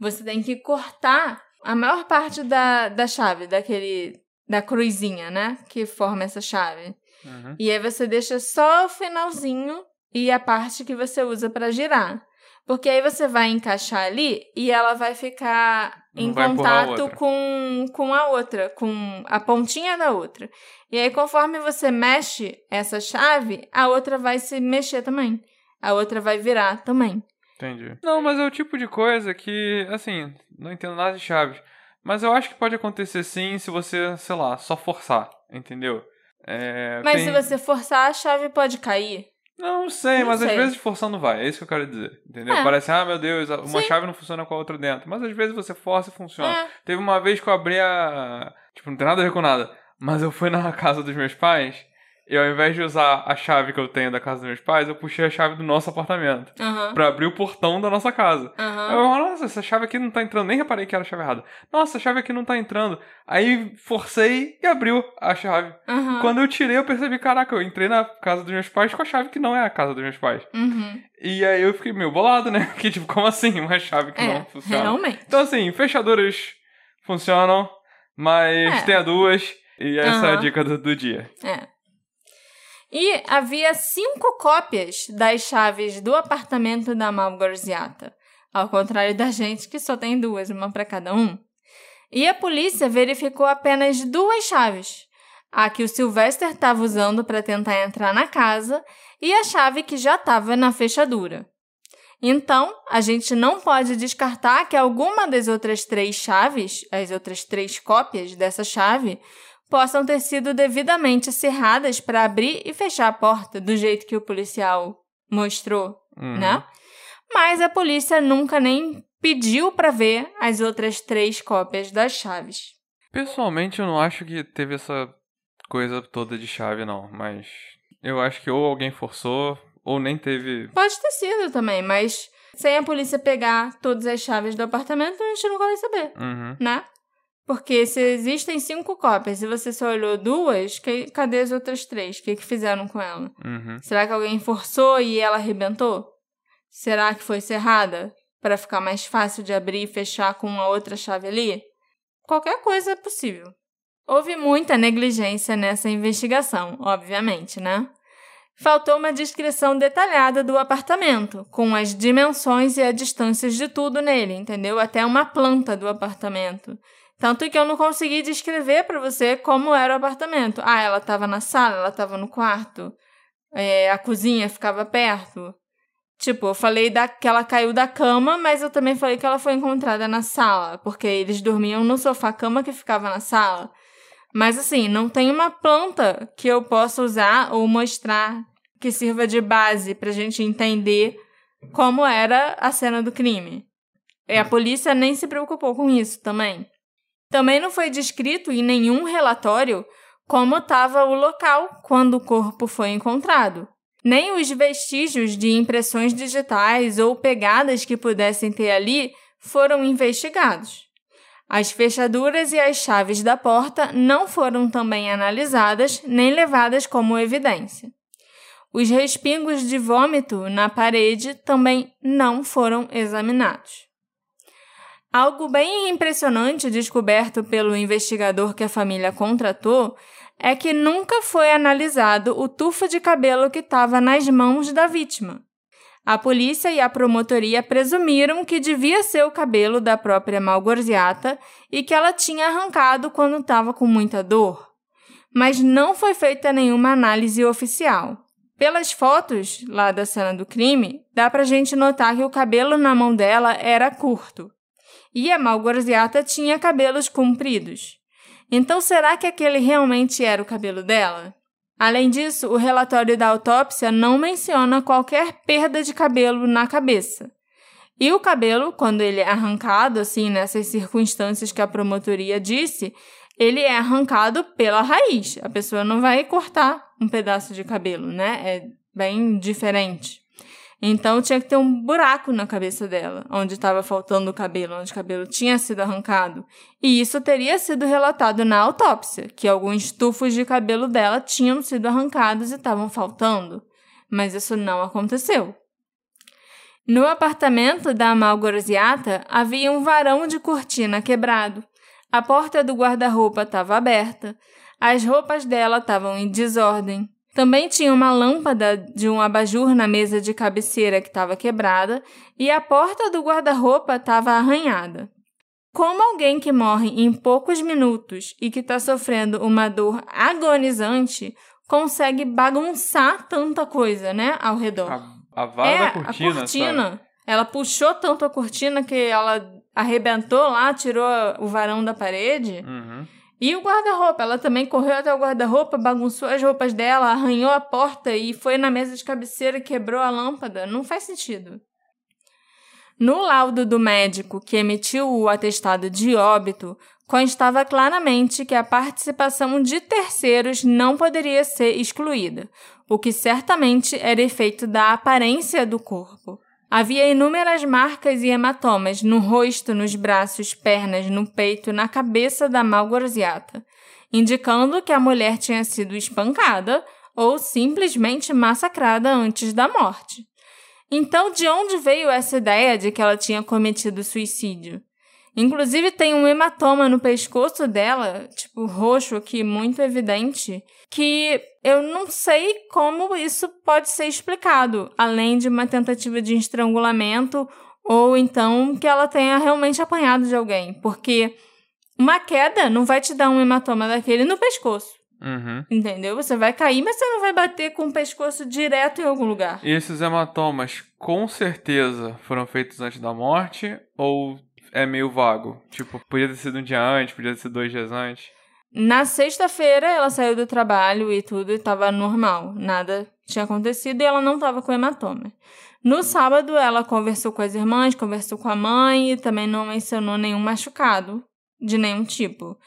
Você tem que cortar a maior parte da, da chave, daquele da cruzinha, né? Que forma essa chave. Uhum. E aí você deixa só o finalzinho e a parte que você usa para girar. Porque aí você vai encaixar ali e ela vai ficar Não em vai contato com, com a outra, com a pontinha da outra. E aí, conforme você mexe essa chave, a outra vai se mexer também. A outra vai virar também. Entendi. Não, mas é o tipo de coisa que, assim, não entendo nada de chaves. Mas eu acho que pode acontecer sim se você, sei lá, só forçar, entendeu? É, mas tem... se você forçar, a chave pode cair. Não sei, não mas sei. às vezes forçando vai. É isso que eu quero dizer. Entendeu? É. Parece, ah, meu Deus, uma Sim. chave não funciona com a outra dentro. Mas às vezes você força e funciona. É. Teve uma vez que eu abri a. Tipo, não tem nada a ver com nada. Mas eu fui na casa dos meus pais e ao invés de usar a chave que eu tenho da casa dos meus pais, eu puxei a chave do nosso apartamento. Uhum. Pra abrir o portão da nossa casa. Uhum. Eu, nossa, essa chave aqui não tá entrando. Nem reparei que era a chave errada. Nossa, a chave aqui não tá entrando. Aí forcei e abriu a chave. Uhum. Quando eu tirei, eu percebi, caraca, eu entrei na casa dos meus pais com a chave que não é a casa dos meus pais. Uhum. E aí eu fiquei meio bolado, né? Que tipo, como assim? Uma chave que é, não funciona. Realmente. Então assim, fechaduras funcionam, mas é. tem a duas. E essa é a dica do, do dia. É. E havia cinco cópias das chaves do apartamento da Malgorziata, ao contrário da gente que só tem duas, uma para cada um. E a polícia verificou apenas duas chaves: a que o Sylvester estava usando para tentar entrar na casa e a chave que já estava na fechadura. Então, a gente não pode descartar que alguma das outras três chaves, as outras três cópias dessa chave, possam ter sido devidamente cerradas para abrir e fechar a porta do jeito que o policial mostrou, uhum. né? Mas a polícia nunca nem pediu para ver as outras três cópias das chaves. Pessoalmente, eu não acho que teve essa coisa toda de chave, não. Mas eu acho que ou alguém forçou, ou nem teve. Pode ter sido também, mas sem a polícia pegar todas as chaves do apartamento, a gente nunca vai saber, uhum. né? Porque se existem cinco cópias e você só olhou duas, que, cadê as outras três? O que, que fizeram com ela? Uhum. Será que alguém forçou e ela arrebentou? Será que foi cerrada? Para ficar mais fácil de abrir e fechar com uma outra chave ali? Qualquer coisa é possível. Houve muita negligência nessa investigação, obviamente, né? Faltou uma descrição detalhada do apartamento, com as dimensões e as distâncias de tudo nele, entendeu? Até uma planta do apartamento. Tanto que eu não consegui descrever para você como era o apartamento. Ah, ela estava na sala, ela estava no quarto, é, a cozinha ficava perto. Tipo, eu falei da, que ela caiu da cama, mas eu também falei que ela foi encontrada na sala, porque eles dormiam no sofá-cama que ficava na sala. Mas assim, não tem uma planta que eu possa usar ou mostrar que sirva de base pra gente entender como era a cena do crime. E a polícia nem se preocupou com isso também. Também não foi descrito em nenhum relatório como estava o local quando o corpo foi encontrado. Nem os vestígios de impressões digitais ou pegadas que pudessem ter ali foram investigados. As fechaduras e as chaves da porta não foram também analisadas nem levadas como evidência. Os respingos de vômito na parede também não foram examinados. Algo bem impressionante descoberto pelo investigador que a família contratou é que nunca foi analisado o tufo de cabelo que estava nas mãos da vítima. A polícia e a promotoria presumiram que devia ser o cabelo da própria Malgorziata e que ela tinha arrancado quando estava com muita dor. Mas não foi feita nenhuma análise oficial. Pelas fotos lá da cena do crime, dá pra gente notar que o cabelo na mão dela era curto e a Malgorziata tinha cabelos compridos. Então, será que aquele realmente era o cabelo dela? Além disso, o relatório da autópsia não menciona qualquer perda de cabelo na cabeça. E o cabelo, quando ele é arrancado, assim, nessas circunstâncias que a promotoria disse, ele é arrancado pela raiz. A pessoa não vai cortar um pedaço de cabelo, né? É bem diferente. Então tinha que ter um buraco na cabeça dela, onde estava faltando o cabelo, onde o cabelo tinha sido arrancado. E isso teria sido relatado na autópsia, que alguns tufos de cabelo dela tinham sido arrancados e estavam faltando. Mas isso não aconteceu. No apartamento da Malgorziata havia um varão de cortina quebrado. A porta do guarda-roupa estava aberta. As roupas dela estavam em desordem. Também tinha uma lâmpada de um abajur na mesa de cabeceira que estava quebrada e a porta do guarda-roupa estava arranhada. Como alguém que morre em poucos minutos e que está sofrendo uma dor agonizante consegue bagunçar tanta coisa, né, ao redor? A, a vara é, da cortina, a cortina. Sabe? Ela puxou tanto a cortina que ela arrebentou lá, tirou o varão da parede. Uhum. E o guarda-roupa, ela também correu até o guarda-roupa, bagunçou as roupas dela, arranhou a porta e foi na mesa de cabeceira e quebrou a lâmpada. Não faz sentido. No laudo do médico que emitiu o atestado de óbito, constava claramente que a participação de terceiros não poderia ser excluída, o que certamente era efeito da aparência do corpo. Havia inúmeras marcas e hematomas no rosto, nos braços, pernas, no peito, na cabeça da Malgorziata, indicando que a mulher tinha sido espancada ou simplesmente massacrada antes da morte. Então, de onde veio essa ideia de que ela tinha cometido suicídio? Inclusive, tem um hematoma no pescoço dela, tipo roxo aqui, muito evidente, que eu não sei como isso pode ser explicado, além de uma tentativa de estrangulamento ou então que ela tenha realmente apanhado de alguém, porque uma queda não vai te dar um hematoma daquele no pescoço. Uhum. Entendeu? Você vai cair, mas você não vai bater com o pescoço direto em algum lugar. E esses hematomas, com certeza, foram feitos antes da morte ou é meio vago? Tipo, podia ter sido um dia antes, podia ter sido dois dias antes. Na sexta-feira, ela saiu do trabalho e tudo estava normal. Nada tinha acontecido e ela não estava com hematoma. No sábado, ela conversou com as irmãs, conversou com a mãe e também não mencionou nenhum machucado de nenhum tipo.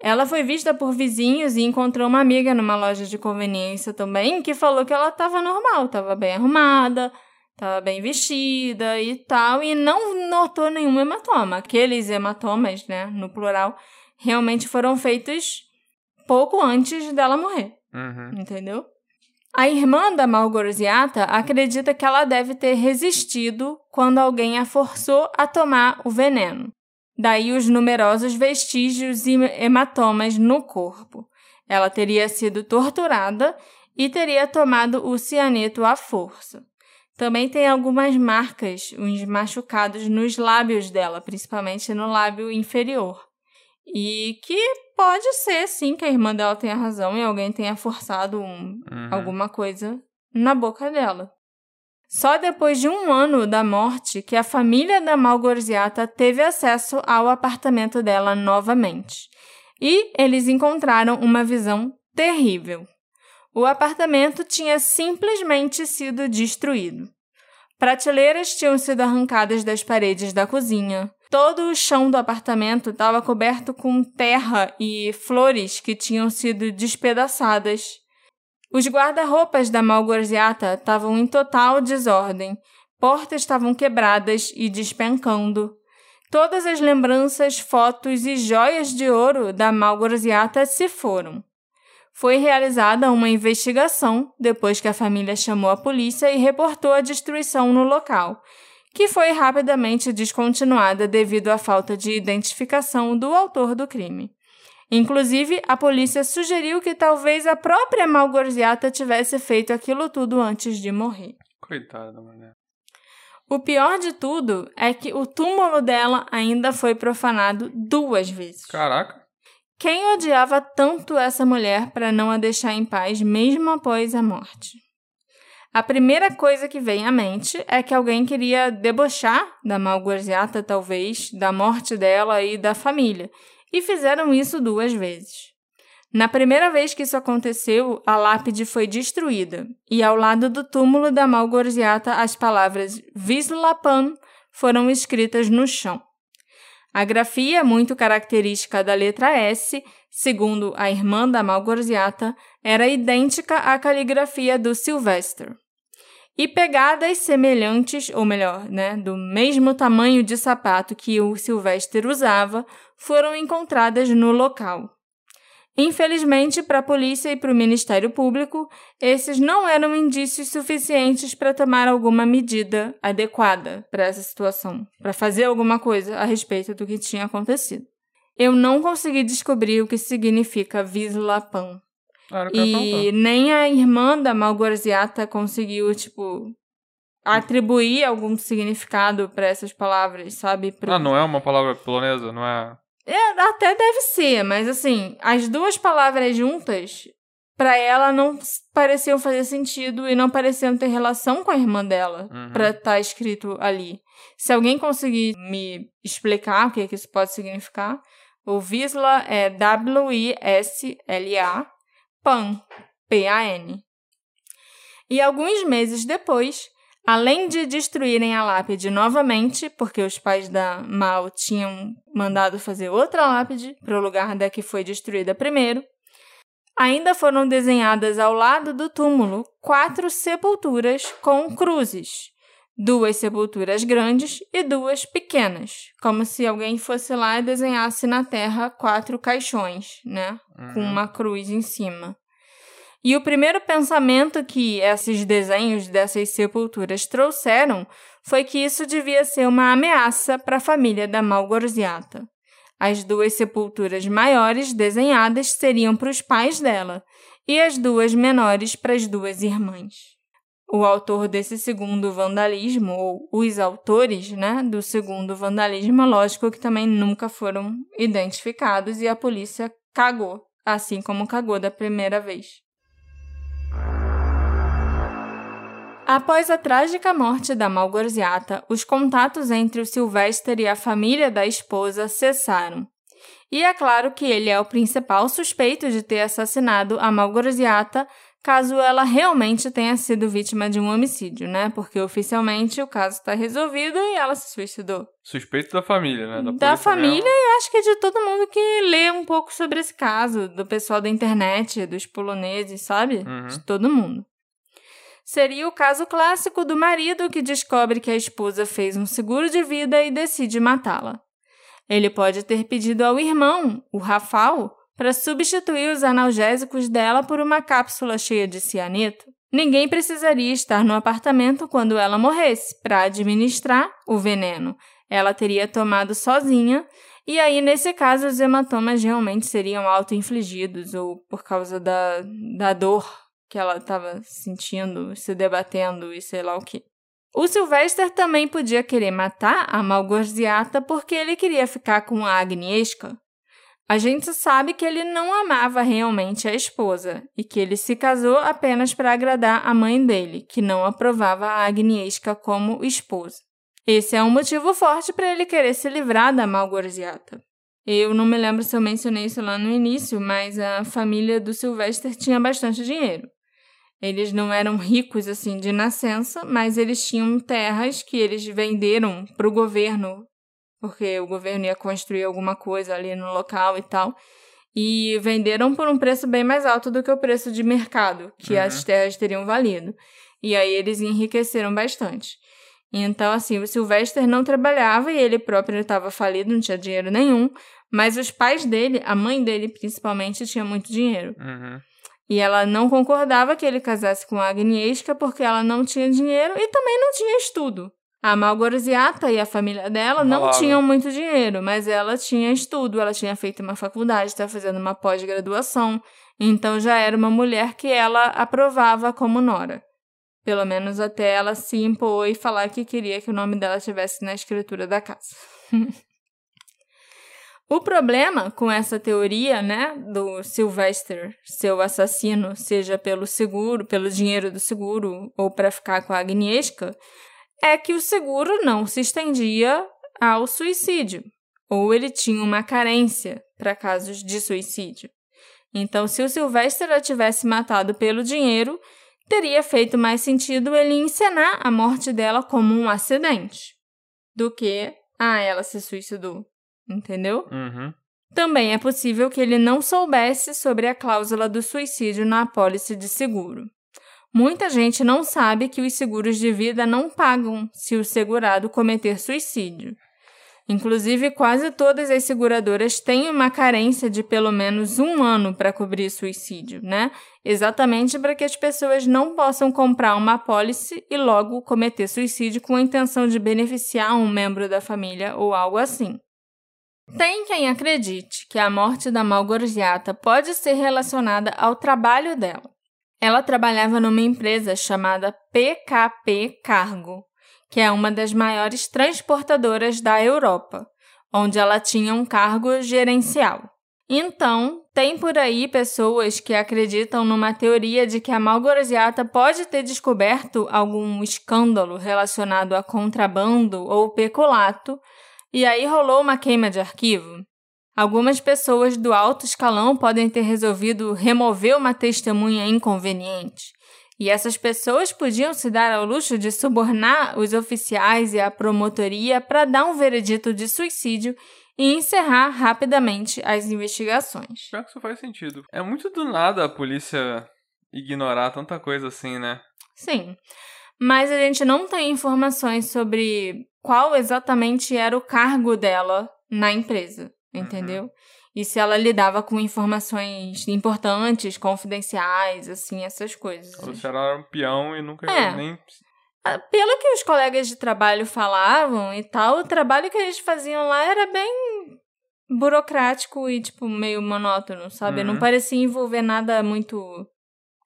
Ela foi vista por vizinhos e encontrou uma amiga numa loja de conveniência também, que falou que ela estava normal, estava bem arrumada, estava bem vestida e tal, e não notou nenhum hematoma. Aqueles hematomas, né, no plural, realmente foram feitos pouco antes dela morrer. Uhum. Entendeu? A irmã da Malgorziata acredita que ela deve ter resistido quando alguém a forçou a tomar o veneno. Daí os numerosos vestígios e hematomas no corpo. Ela teria sido torturada e teria tomado o cianeto à força. Também tem algumas marcas, uns machucados nos lábios dela, principalmente no lábio inferior. E que pode ser, sim, que a irmã dela tenha razão e alguém tenha forçado um, uhum. alguma coisa na boca dela. Só depois de um ano da morte que a família da Malgorziata teve acesso ao apartamento dela novamente. E eles encontraram uma visão terrível. O apartamento tinha simplesmente sido destruído. Prateleiras tinham sido arrancadas das paredes da cozinha. Todo o chão do apartamento estava coberto com terra e flores que tinham sido despedaçadas. Os guarda-roupas da Malgorziata estavam em total desordem. Portas estavam quebradas e despencando. Todas as lembranças, fotos e joias de ouro da Malgorziata se foram. Foi realizada uma investigação depois que a família chamou a polícia e reportou a destruição no local, que foi rapidamente descontinuada devido à falta de identificação do autor do crime. Inclusive, a polícia sugeriu que talvez a própria Malgorziata tivesse feito aquilo tudo antes de morrer. Coitada, mulher. O pior de tudo é que o túmulo dela ainda foi profanado duas vezes. Caraca. Quem odiava tanto essa mulher para não a deixar em paz mesmo após a morte? A primeira coisa que vem à mente é que alguém queria debochar da Malgorziata, talvez, da morte dela e da família, e fizeram isso duas vezes. Na primeira vez que isso aconteceu, a lápide foi destruída, e ao lado do túmulo da Malgorziata as palavras Vislapan foram escritas no chão. A grafia, muito característica da letra S, segundo a irmã da Malgorziata, era idêntica à caligrafia do Sylvester. E pegadas semelhantes, ou melhor, né, do mesmo tamanho de sapato que o Sylvester usava, foram encontradas no local. Infelizmente, para a polícia e para o Ministério Público, esses não eram indícios suficientes para tomar alguma medida adequada para essa situação, para fazer alguma coisa a respeito do que tinha acontecido. Eu não consegui descobrir o que significa Vislapan. e nem a irmã da Malgorziata conseguiu, tipo, atribuir algum significado para essas palavras, sabe? Pro... Ah, não é uma palavra polonesa, não é? É, até deve ser, mas assim, as duas palavras juntas, para ela não pareciam fazer sentido e não pareciam ter relação com a irmã dela, uhum. pra estar tá escrito ali. Se alguém conseguir me explicar o que, que isso pode significar, o Visla é W-I-S-L-A, PAN, P-A-N. E alguns meses depois, Além de destruírem a lápide novamente, porque os pais da Mal tinham mandado fazer outra lápide para o lugar da que foi destruída primeiro, ainda foram desenhadas ao lado do túmulo quatro sepulturas com cruzes, duas sepulturas grandes e duas pequenas, como se alguém fosse lá e desenhasse na terra quatro caixões, né, uhum. com uma cruz em cima. E o primeiro pensamento que esses desenhos dessas sepulturas trouxeram foi que isso devia ser uma ameaça para a família da Malgorziata. As duas sepulturas maiores desenhadas seriam para os pais dela e as duas menores para as duas irmãs. O autor desse segundo vandalismo, ou os autores né, do segundo vandalismo, lógico que também nunca foram identificados e a polícia cagou, assim como cagou da primeira vez. Após a trágica morte da Malgorziata, os contatos entre o Sylvester e a família da esposa cessaram. E é claro que ele é o principal suspeito de ter assassinado a Malgorziata, caso ela realmente tenha sido vítima de um homicídio, né? Porque oficialmente o caso está resolvido e ela se suicidou. Suspeito da família, né? Da, da família e acho que de todo mundo que lê um pouco sobre esse caso, do pessoal da internet, dos poloneses, sabe? Uhum. De todo mundo. Seria o caso clássico do marido que descobre que a esposa fez um seguro de vida e decide matá-la. Ele pode ter pedido ao irmão, o Rafal, para substituir os analgésicos dela por uma cápsula cheia de cianeto. Ninguém precisaria estar no apartamento quando ela morresse para administrar o veneno. Ela teria tomado sozinha, e aí, nesse caso, os hematomas realmente seriam auto-infligidos ou por causa da, da dor que ela estava sentindo, se debatendo e sei lá o que. O Sylvester também podia querer matar a Malgorziata porque ele queria ficar com a Agnieszka, a gente sabe que ele não amava realmente a esposa e que ele se casou apenas para agradar a mãe dele, que não aprovava a Agnieszka como esposa. Esse é um motivo forte para ele querer se livrar da Malgorziata. Eu não me lembro se eu mencionei isso lá no início, mas a família do Sylvester tinha bastante dinheiro. Eles não eram ricos assim de nascença, mas eles tinham terras que eles venderam para o governo porque o governo ia construir alguma coisa ali no local e tal. E venderam por um preço bem mais alto do que o preço de mercado que uhum. as terras teriam valido. E aí eles enriqueceram bastante. Então, assim, o Sylvester não trabalhava e ele próprio estava falido, não tinha dinheiro nenhum. Mas os pais dele, a mãe dele principalmente, tinha muito dinheiro. Uhum. E ela não concordava que ele casasse com a Agnieszka porque ela não tinha dinheiro e também não tinha estudo. A Malgorziata e a família dela não tinham muito dinheiro, mas ela tinha estudo, ela tinha feito uma faculdade, estava fazendo uma pós-graduação, então já era uma mulher que ela aprovava como nora. Pelo menos até ela se impor e falar que queria que o nome dela estivesse na escritura da casa. o problema com essa teoria, né, do Sylvester seu assassino, seja pelo seguro, pelo dinheiro do seguro ou para ficar com a Agnieszka, é que o seguro não se estendia ao suicídio, ou ele tinha uma carência para casos de suicídio. Então, se o Sylvester a tivesse matado pelo dinheiro, teria feito mais sentido ele encenar a morte dela como um acidente do que ah, ela se suicidou. Entendeu? Uhum. Também é possível que ele não soubesse sobre a cláusula do suicídio na apólice de seguro. Muita gente não sabe que os seguros de vida não pagam se o segurado cometer suicídio. Inclusive, quase todas as seguradoras têm uma carência de pelo menos um ano para cobrir suicídio, né? Exatamente para que as pessoas não possam comprar uma apólice e logo cometer suicídio com a intenção de beneficiar um membro da família ou algo assim. Tem quem acredite que a morte da Malgorziata pode ser relacionada ao trabalho dela. Ela trabalhava numa empresa chamada PKP Cargo, que é uma das maiores transportadoras da Europa, onde ela tinha um cargo gerencial. Então, tem por aí pessoas que acreditam numa teoria de que a Malgorziata pode ter descoberto algum escândalo relacionado a contrabando ou peculato, e aí rolou uma queima de arquivo. Algumas pessoas do alto escalão podem ter resolvido remover uma testemunha inconveniente, e essas pessoas podiam se dar ao luxo de subornar os oficiais e a promotoria para dar um veredito de suicídio e encerrar rapidamente as investigações. Pior que isso faz sentido. É muito do nada a polícia ignorar tanta coisa assim, né? Sim. Mas a gente não tem informações sobre qual exatamente era o cargo dela na empresa. Uhum. entendeu? Uhum. E se ela lidava com informações importantes, confidenciais, assim, essas coisas. Ou se ela era um peão e nunca é. nem. Ah, pelo que os colegas de trabalho falavam e tal, o trabalho que eles faziam lá era bem burocrático e, tipo, meio monótono, sabe? Uhum. Não parecia envolver nada muito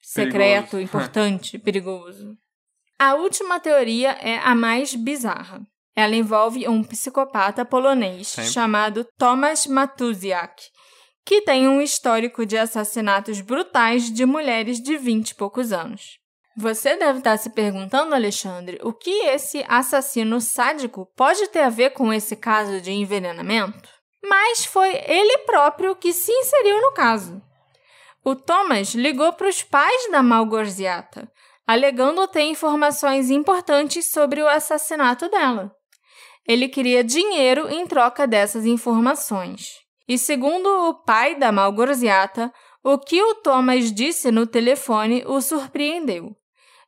secreto, perigoso. importante, perigoso. A última teoria é a mais bizarra. Ela envolve um psicopata polonês Sempre. chamado Tomasz Matuziak, que tem um histórico de assassinatos brutais de mulheres de 20 e poucos anos. Você deve estar se perguntando, Alexandre, o que esse assassino sádico pode ter a ver com esse caso de envenenamento? Mas foi ele próprio que se inseriu no caso. O Thomas ligou para os pais da Malgorziata, alegando ter informações importantes sobre o assassinato dela. Ele queria dinheiro em troca dessas informações. E segundo o pai da Malgorziata, o que o Thomas disse no telefone o surpreendeu.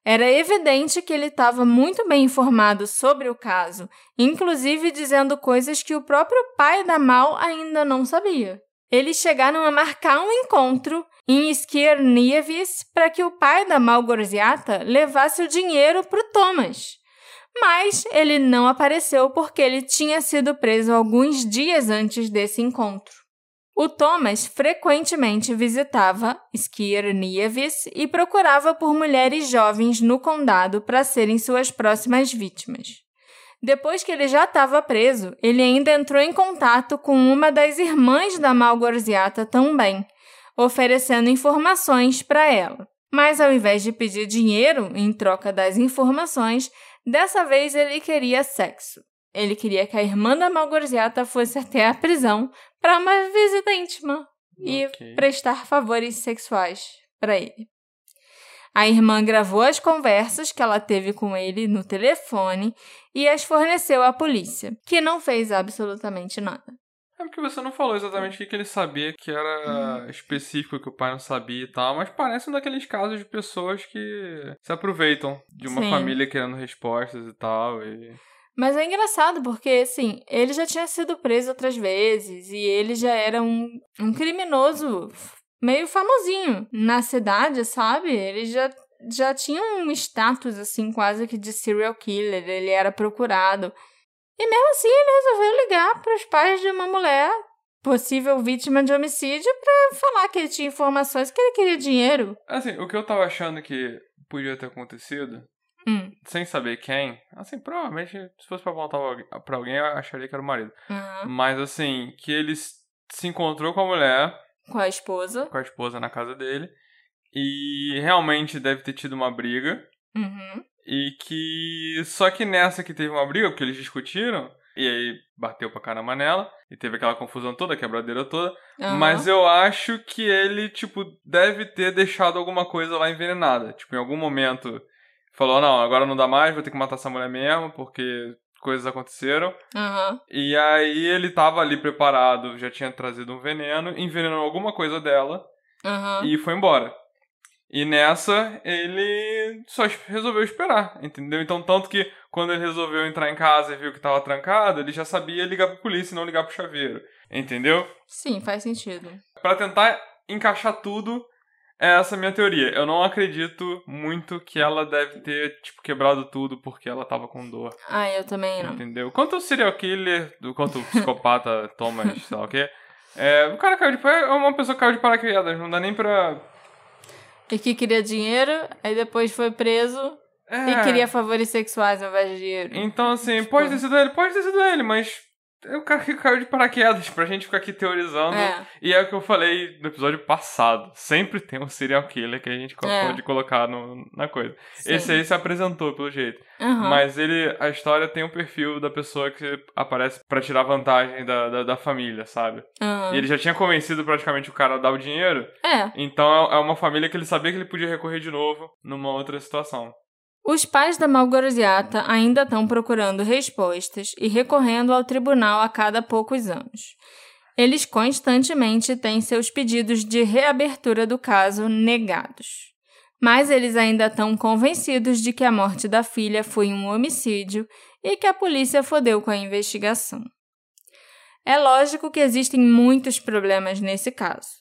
Era evidente que ele estava muito bem informado sobre o caso, inclusive dizendo coisas que o próprio pai da Mal ainda não sabia. Eles chegaram a marcar um encontro em Skiernievis para que o pai da Malgorziata levasse o dinheiro para o Thomas. Mas ele não apareceu porque ele tinha sido preso alguns dias antes desse encontro. O Thomas frequentemente visitava Skiernieves e procurava por mulheres jovens no condado para serem suas próximas vítimas. Depois que ele já estava preso, ele ainda entrou em contato com uma das irmãs da Malgorziata também, oferecendo informações para ela. Mas ao invés de pedir dinheiro em troca das informações, dessa vez ele queria sexo. Ele queria que a irmã da Malgorziata fosse até a prisão para uma visita íntima e okay. prestar favores sexuais para ele. A irmã gravou as conversas que ela teve com ele no telefone e as forneceu à polícia, que não fez absolutamente nada. É porque você não falou exatamente o que ele sabia que era hum. específico que o pai não sabia e tal, mas parece um daqueles casos de pessoas que se aproveitam de uma Sim. família querendo respostas e tal. E... Mas é engraçado porque, assim, ele já tinha sido preso outras vezes e ele já era um, um criminoso meio famosinho na cidade, sabe? Ele já, já tinha um status, assim, quase que de serial killer. Ele era procurado. E mesmo assim, ele resolveu ligar para os pais de uma mulher, possível vítima de homicídio, para falar que ele tinha informações que ele queria dinheiro. Assim, o que eu tava achando que podia ter acontecido Hum. Sem saber quem. Assim, provavelmente, se fosse pra voltar pra alguém, eu acharia que era o marido. Uhum. Mas assim, que ele se encontrou com a mulher. Com a esposa. Com a esposa na casa dele. E realmente deve ter tido uma briga. Uhum. E que. Só que nessa que teve uma briga, porque eles discutiram. E aí bateu pra caramba nela. E teve aquela confusão toda, quebradeira toda. Uhum. Mas eu acho que ele, tipo, deve ter deixado alguma coisa lá envenenada. Tipo, em algum momento falou: não, agora não dá mais, vou ter que matar essa mulher mesmo, porque coisas aconteceram. Uhum. E aí ele tava ali preparado, já tinha trazido um veneno, envenenou alguma coisa dela uhum. e foi embora. E nessa ele só resolveu esperar, entendeu? Então, tanto que quando ele resolveu entrar em casa e viu que tava trancado, ele já sabia ligar pra polícia e não ligar pro chaveiro, entendeu? Sim, faz sentido. Para tentar encaixar tudo é essa minha teoria. Eu não acredito muito que ela deve ter, tipo, quebrado tudo porque ela tava com dor. Ah, eu também não. Entendeu? Quanto o serial killer, quanto o psicopata Thomas, sei lá o quê, é, o cara caiu de é uma pessoa caiu de paraquedas, não dá nem pra. E que queria dinheiro, aí depois foi preso é. e queria favores sexuais ao invés de dinheiro. Então, assim, tipo... pode ter sido ele, pode ter sido ele, mas é o cara que caiu de paraquedas pra gente ficar aqui teorizando. É. E é o que eu falei no episódio passado. Sempre tem um serial killer que a gente é. pode colocar no, na coisa. Sim. Esse aí se apresentou, pelo jeito. Uhum. Mas ele, a história tem o um perfil da pessoa que aparece para tirar vantagem da, da, da família, sabe? Uhum. E ele já tinha convencido praticamente o cara a dar o dinheiro. É. Então é, é uma família que ele sabia que ele podia recorrer de novo numa outra situação. Os pais da Malgorziata ainda estão procurando respostas e recorrendo ao tribunal a cada poucos anos. Eles constantemente têm seus pedidos de reabertura do caso negados. Mas eles ainda estão convencidos de que a morte da filha foi um homicídio e que a polícia fodeu com a investigação. É lógico que existem muitos problemas nesse caso.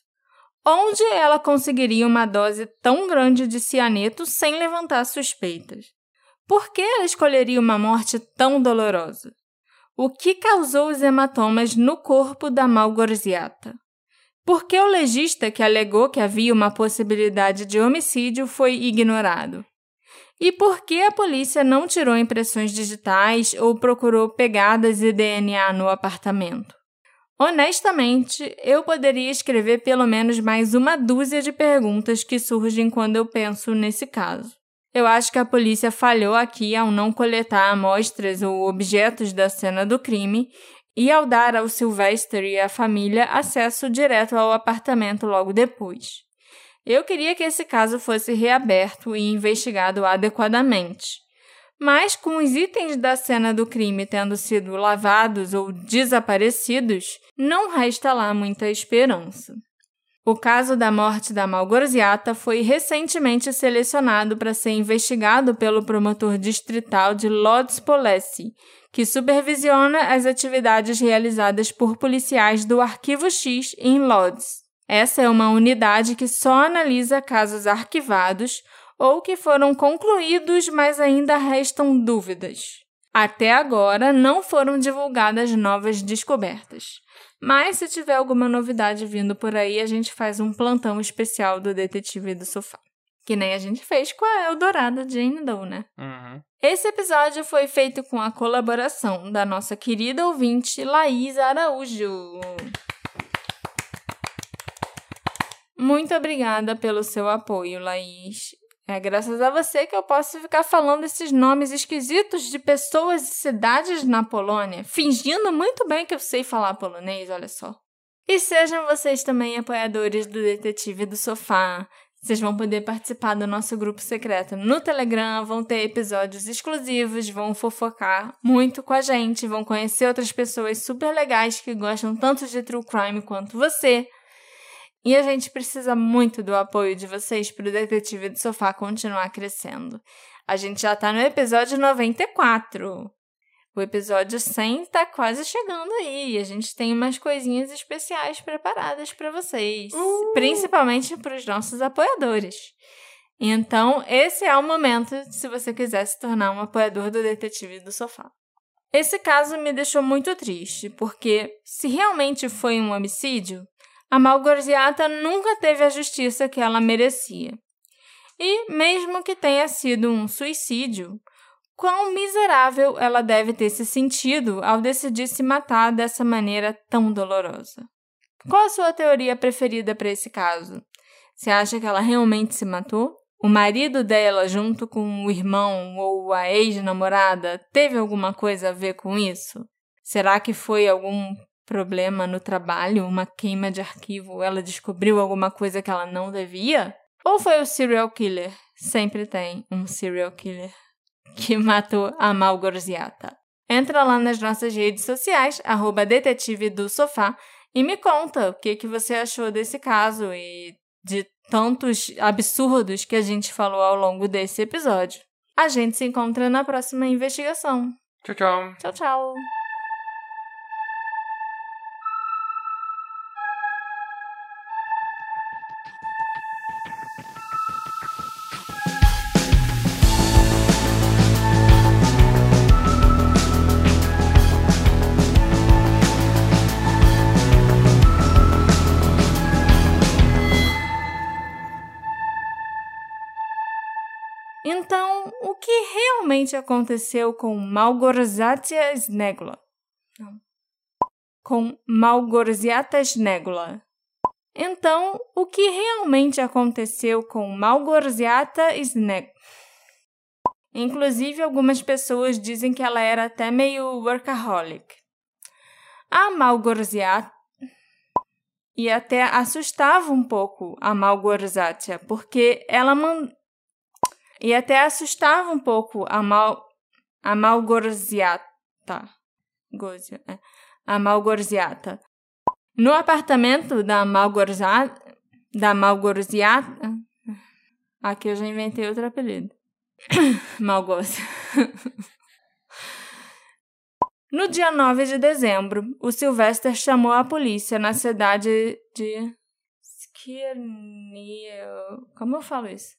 Onde ela conseguiria uma dose tão grande de cianeto sem levantar suspeitas? Por que ela escolheria uma morte tão dolorosa? O que causou os hematomas no corpo da Malgorziata? Por que o legista que alegou que havia uma possibilidade de homicídio foi ignorado? E por que a polícia não tirou impressões digitais ou procurou pegadas e DNA no apartamento? Honestamente, eu poderia escrever pelo menos mais uma dúzia de perguntas que surgem quando eu penso nesse caso. Eu acho que a polícia falhou aqui ao não coletar amostras ou objetos da cena do crime e ao dar ao Sylvester e à família acesso direto ao apartamento logo depois. Eu queria que esse caso fosse reaberto e investigado adequadamente. Mas, com os itens da cena do crime tendo sido lavados ou desaparecidos, não resta lá muita esperança. O caso da morte da Malgorziata foi recentemente selecionado para ser investigado pelo promotor distrital de Lodz Polessi, que supervisiona as atividades realizadas por policiais do Arquivo X em Lodz. Essa é uma unidade que só analisa casos arquivados ou que foram concluídos, mas ainda restam dúvidas. Até agora, não foram divulgadas novas descobertas. Mas se tiver alguma novidade vindo por aí, a gente faz um plantão especial do Detetive do Sofá. Que nem a gente fez com a Eldorado Jane Doe, né? Uhum. Esse episódio foi feito com a colaboração da nossa querida ouvinte Laís Araújo. Muito obrigada pelo seu apoio, Laís. É graças a você que eu posso ficar falando esses nomes esquisitos de pessoas e cidades na Polônia, fingindo muito bem que eu sei falar polonês, olha só. E sejam vocês também apoiadores do Detetive do Sofá. Vocês vão poder participar do nosso grupo secreto no Telegram, vão ter episódios exclusivos, vão fofocar muito com a gente, vão conhecer outras pessoas super legais que gostam tanto de true crime quanto você. E a gente precisa muito do apoio de vocês para o Detetive do Sofá continuar crescendo. A gente já está no episódio 94. O episódio 100 está quase chegando aí. A gente tem umas coisinhas especiais preparadas para vocês, uh! principalmente para os nossos apoiadores. Então, esse é o momento se você quiser se tornar um apoiador do Detetive do Sofá. Esse caso me deixou muito triste, porque se realmente foi um homicídio, a Malgorziata nunca teve a justiça que ela merecia. E, mesmo que tenha sido um suicídio, quão miserável ela deve ter se sentido ao decidir se matar dessa maneira tão dolorosa. Qual a sua teoria preferida para esse caso? Você acha que ela realmente se matou? O marido dela, junto com o irmão ou a ex-namorada, teve alguma coisa a ver com isso? Será que foi algum problema no trabalho, uma queima de arquivo, ela descobriu alguma coisa que ela não devia? Ou foi o serial killer? Sempre tem um serial killer que matou a Malgorziata. Entra lá nas nossas redes sociais, arroba detetive do sofá, e me conta o que, que você achou desse caso e de tantos absurdos que a gente falou ao longo desse episódio. A gente se encontra na próxima investigação. Tchau, tchau. Tchau, tchau. Realmente aconteceu com Malgorzatia Snegula? Com Malgorziata Snegula. Então, o que realmente aconteceu com Malgorziata Snegula? Inclusive, algumas pessoas dizem que ela era até meio workaholic. A Malgorziata e até assustava um pouco a Malgorzatia, porque ela man e até assustava um pouco a mal a malgorziata. Gozia, é. A malgorziata. No apartamento da malgorziata, da malgorziata, aqui eu já inventei outro apelido. Malgócia. No dia 9 de dezembro, o Sylvester chamou a polícia na cidade de Skirnia. Como eu falo isso?